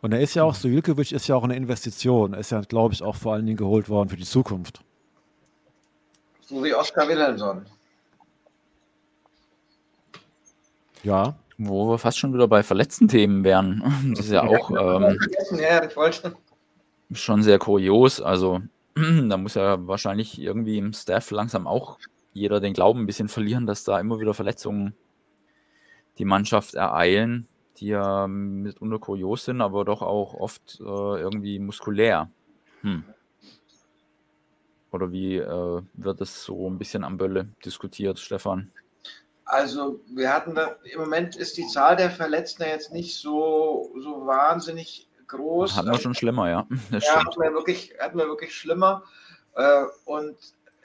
Und er ist ja auch, Sojilkovic ist ja auch eine Investition. Er ist ja, glaube ich, auch vor allen Dingen geholt worden für die Zukunft. So wie Oskar Wilhelmsson. Ja. Wo wir fast schon wieder bei verletzten Themen wären. Das ist ja auch ähm, ja, ich wollte. schon sehr kurios. Also [clears throat] da muss ja wahrscheinlich irgendwie im Staff langsam auch jeder den Glauben ein bisschen verlieren, dass da immer wieder Verletzungen die Mannschaft ereilen, die ja mitunter kurios sind, aber doch auch oft äh, irgendwie muskulär. Hm. Oder wie äh, wird es so ein bisschen am Bölle diskutiert, Stefan? Also wir hatten da, im Moment ist die Zahl der Verletzten jetzt nicht so, so wahnsinnig groß. Hatten wir schon schlimmer, ja. [laughs] Das ja, hatten wir wirklich, hatten wir wirklich schlimmer. Äh, und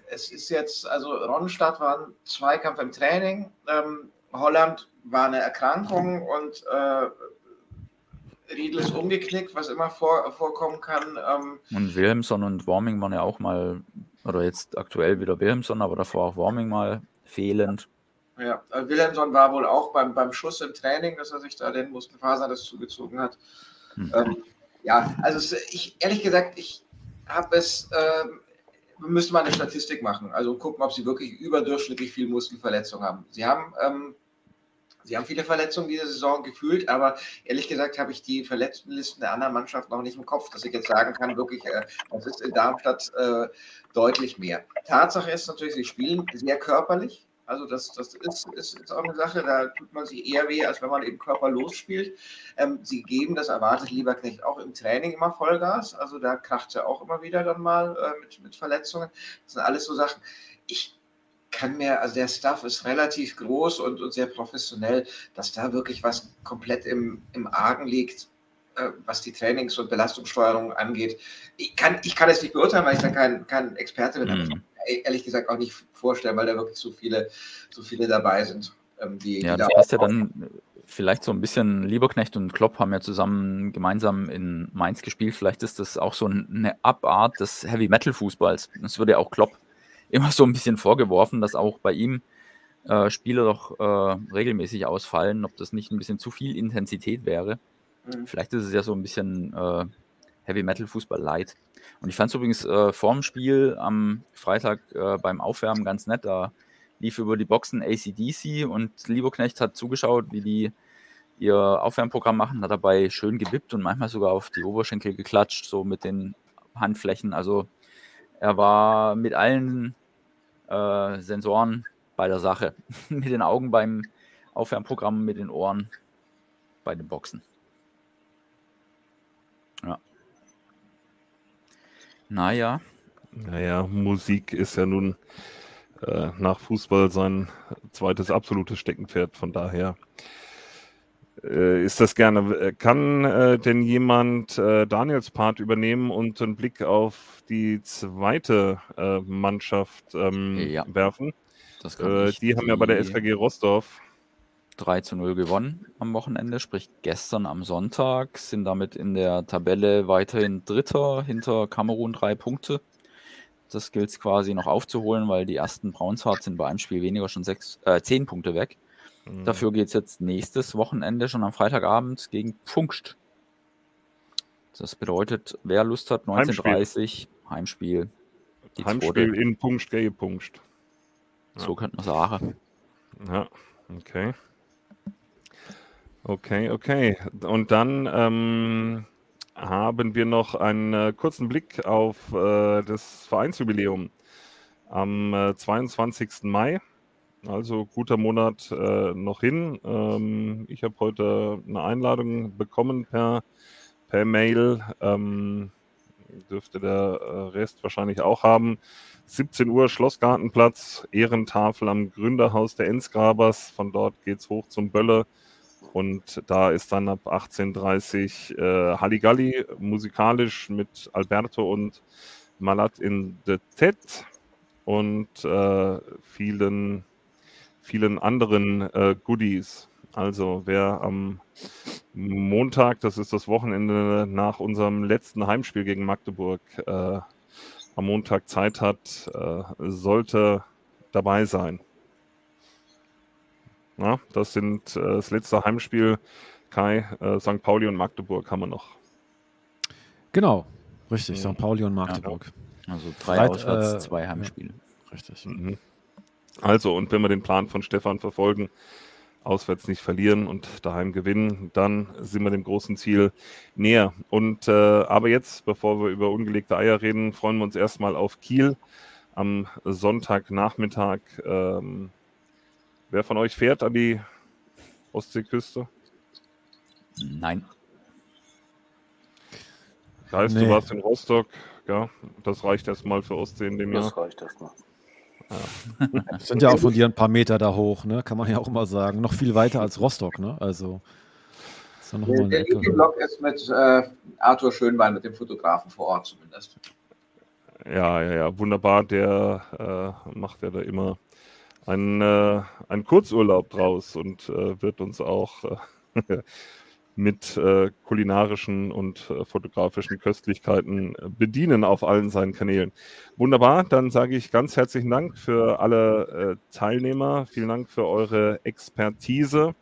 es ist jetzt, also Ronstadt war ein Zweikampf im Training, ähm, Holland war eine Erkrankung und äh, Riedel ist umgeknickt, was immer vor, vorkommen kann. Ähm, und Wilhelmson und Warming waren ja auch mal, oder jetzt aktuell wieder Wilhelmson, aber davor auch Warming mal fehlend. Ja, äh, Wilhelmson war wohl auch beim, beim Schuss im Training, dass er sich da den Muskelfaser das zugezogen hat. Hm. Ähm, ja, also ich ehrlich gesagt, ich habe es, ähm, wir müssen mal eine Statistik machen, also gucken, ob sie wirklich überdurchschnittlich viel Muskelverletzung haben. Sie haben ähm, Sie haben viele Verletzungen diese Saison gefühlt, aber ehrlich gesagt habe ich die Verletztenlisten der anderen Mannschaften noch nicht im Kopf, dass ich jetzt sagen kann, wirklich, äh, das ist in Darmstadt äh, deutlich mehr. Tatsache ist natürlich, sie spielen sehr körperlich. Also das, das ist, ist, ist auch eine Sache, da tut man sich eher weh, als wenn man eben körperlos spielt. Ähm, sie geben, das erwartet Lieberknecht auch im Training immer Vollgas. Also da kracht er auch immer wieder dann mal äh, mit, mit Verletzungen. Das sind alles so Sachen. Ich kann mir, also der Staff ist relativ groß und, und sehr professionell, dass da wirklich was komplett im, im Argen liegt, äh, was die Trainings- und Belastungssteuerung angeht. Ich kann, ich kann es nicht beurteilen, weil ich da kein, kein Experte bin, mhm. Ehrlich gesagt auch nicht vorstellen, weil da wirklich so viele, so viele dabei sind. Ähm, die, ja, die das da passt ja dann vielleicht so ein bisschen, Lieberknecht und Klopp haben ja zusammen gemeinsam in Mainz gespielt. Vielleicht ist das auch so eine Abart des Heavy Metal Fußballs. Das würde ja auch Klopp immer so ein bisschen vorgeworfen, dass auch bei ihm äh, Spieler doch äh, regelmäßig ausfallen, ob das nicht ein bisschen zu viel Intensität wäre. Mhm. Vielleicht ist es ja so ein bisschen äh, Heavy Metal Fußball light. Und ich fand es übrigens äh, vorm Spiel am Freitag äh, beim Aufwärmen ganz nett. Da lief über die Boxen ACDC und Lieberknecht hat zugeschaut, wie die ihr Aufwärmprogramm machen, hat dabei schön gewippt und manchmal sogar auf die Oberschenkel geklatscht, so mit den Handflächen. Also er war mit allen äh, Sensoren bei der Sache. [laughs] mit den Augen beim Aufwärmprogramm, mit den Ohren bei den Boxen. Naja. Naja, Musik ist ja nun äh, nach Fußball sein zweites absolutes Steckenpferd. Von daher äh, ist das gerne. Kann äh, denn jemand äh, Daniels Part übernehmen und einen Blick auf die zweite äh, Mannschaft ähm, ja, werfen? Äh, die haben ja bei der SKG Rostorf 3 zu 0 gewonnen am Wochenende, sprich gestern am Sonntag, sind damit in der Tabelle weiterhin Dritter hinter Kamerun drei Punkte. Das gilt es quasi noch aufzuholen, weil die ersten Braunshardt sind bei einem Spiel weniger schon sechs, äh, zehn Punkte weg. Mhm. Dafür geht es jetzt nächstes Wochenende schon am Freitagabend gegen Pfungst. Das bedeutet, wer Lust hat, 19.30 Heimspiel. Heimspiel, Heimspiel in Pfungst gegen Pfungst. Ja. So könnte man sagen. Ja, okay. Okay, okay. Und dann ähm, haben wir noch einen äh, kurzen Blick auf äh, das Vereinsjubiläum am äh, 22. Mai also guter Monat äh, noch hin. Ähm, ich habe heute eine Einladung bekommen per, per Mail. Ähm, dürfte der äh, Rest wahrscheinlich auch haben. 17 Uhr Schlossgartenplatz, Ehrentafel am Gründerhaus der Enzgrabers. Von dort geht es hoch zum Bölle. Und da ist dann ab 18.30 Uhr äh, Halligalli musikalisch mit Alberto und Malat in the Tet und äh, vielen vielen anderen äh, Goodies. Also wer am Montag, das ist das Wochenende nach unserem letzten Heimspiel gegen Magdeburg, äh, am Montag Zeit hat, äh, sollte dabei sein. Na, das sind äh, das letzte Heimspiel. Kai, äh, St. Pauli und Magdeburg haben wir noch. Genau, richtig. Ja. St. Pauli und Magdeburg. Also drei Breit, Auswärts, äh, zwei Heimspiele. Richtig. Mhm. Also, und wenn wir den Plan von Stefan verfolgen, auswärts nicht verlieren und daheim gewinnen, dann sind wir dem großen Ziel näher. Und äh, aber jetzt, bevor wir über ungelegte Eier reden, freuen wir uns erstmal auf Kiel am Sonntagnachmittag. Ähm, wer von euch fährt an die Ostseeküste? Nein. Heißt, Nee. du warst in Rostock, ja, das reicht erstmal für Ostsee in dem Jahr. Das reicht erstmal. Das sind ja auch von dir ein paar Meter da hoch, ne? Kann man ja auch immer sagen. Noch viel weiter als Rostock, ne? Also ist ja noch mal Der, der. Blog ist mit äh, Arthur Schönwein, mit dem Fotografen vor Ort zumindest. Ja, ja, ja, wunderbar. Der äh, macht ja da immer einen, äh, einen Kurzurlaub draus und äh, wird uns auch äh, [laughs] mit äh, kulinarischen und äh, fotografischen Köstlichkeiten äh, bedienen auf allen seinen Kanälen. Wunderbar, dann sage ich ganz herzlichen Dank für alle Teilnehmer. Vielen Dank für eure Expertise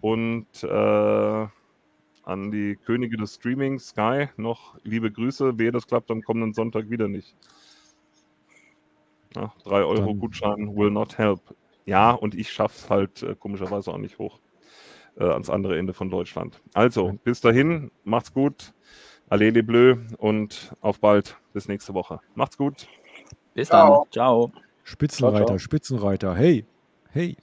und an die Könige des Streaming, Sky, noch liebe Grüße. Wehe, das klappt am kommenden Sonntag wieder nicht. Ja, 3 Euro Dann- Gutschein will not help. Ja, und ich schaff's halt äh, komischerweise auch nicht hoch äh, ans andere Ende von Deutschland. Also, bis dahin, macht's gut. Allez les Bleus und auf bald. Bis nächste Woche. Macht's gut. Bis Ciao. dann. Ciao. Spitzenreiter, Ciao, ciao. Spitzenreiter. Hey, hey.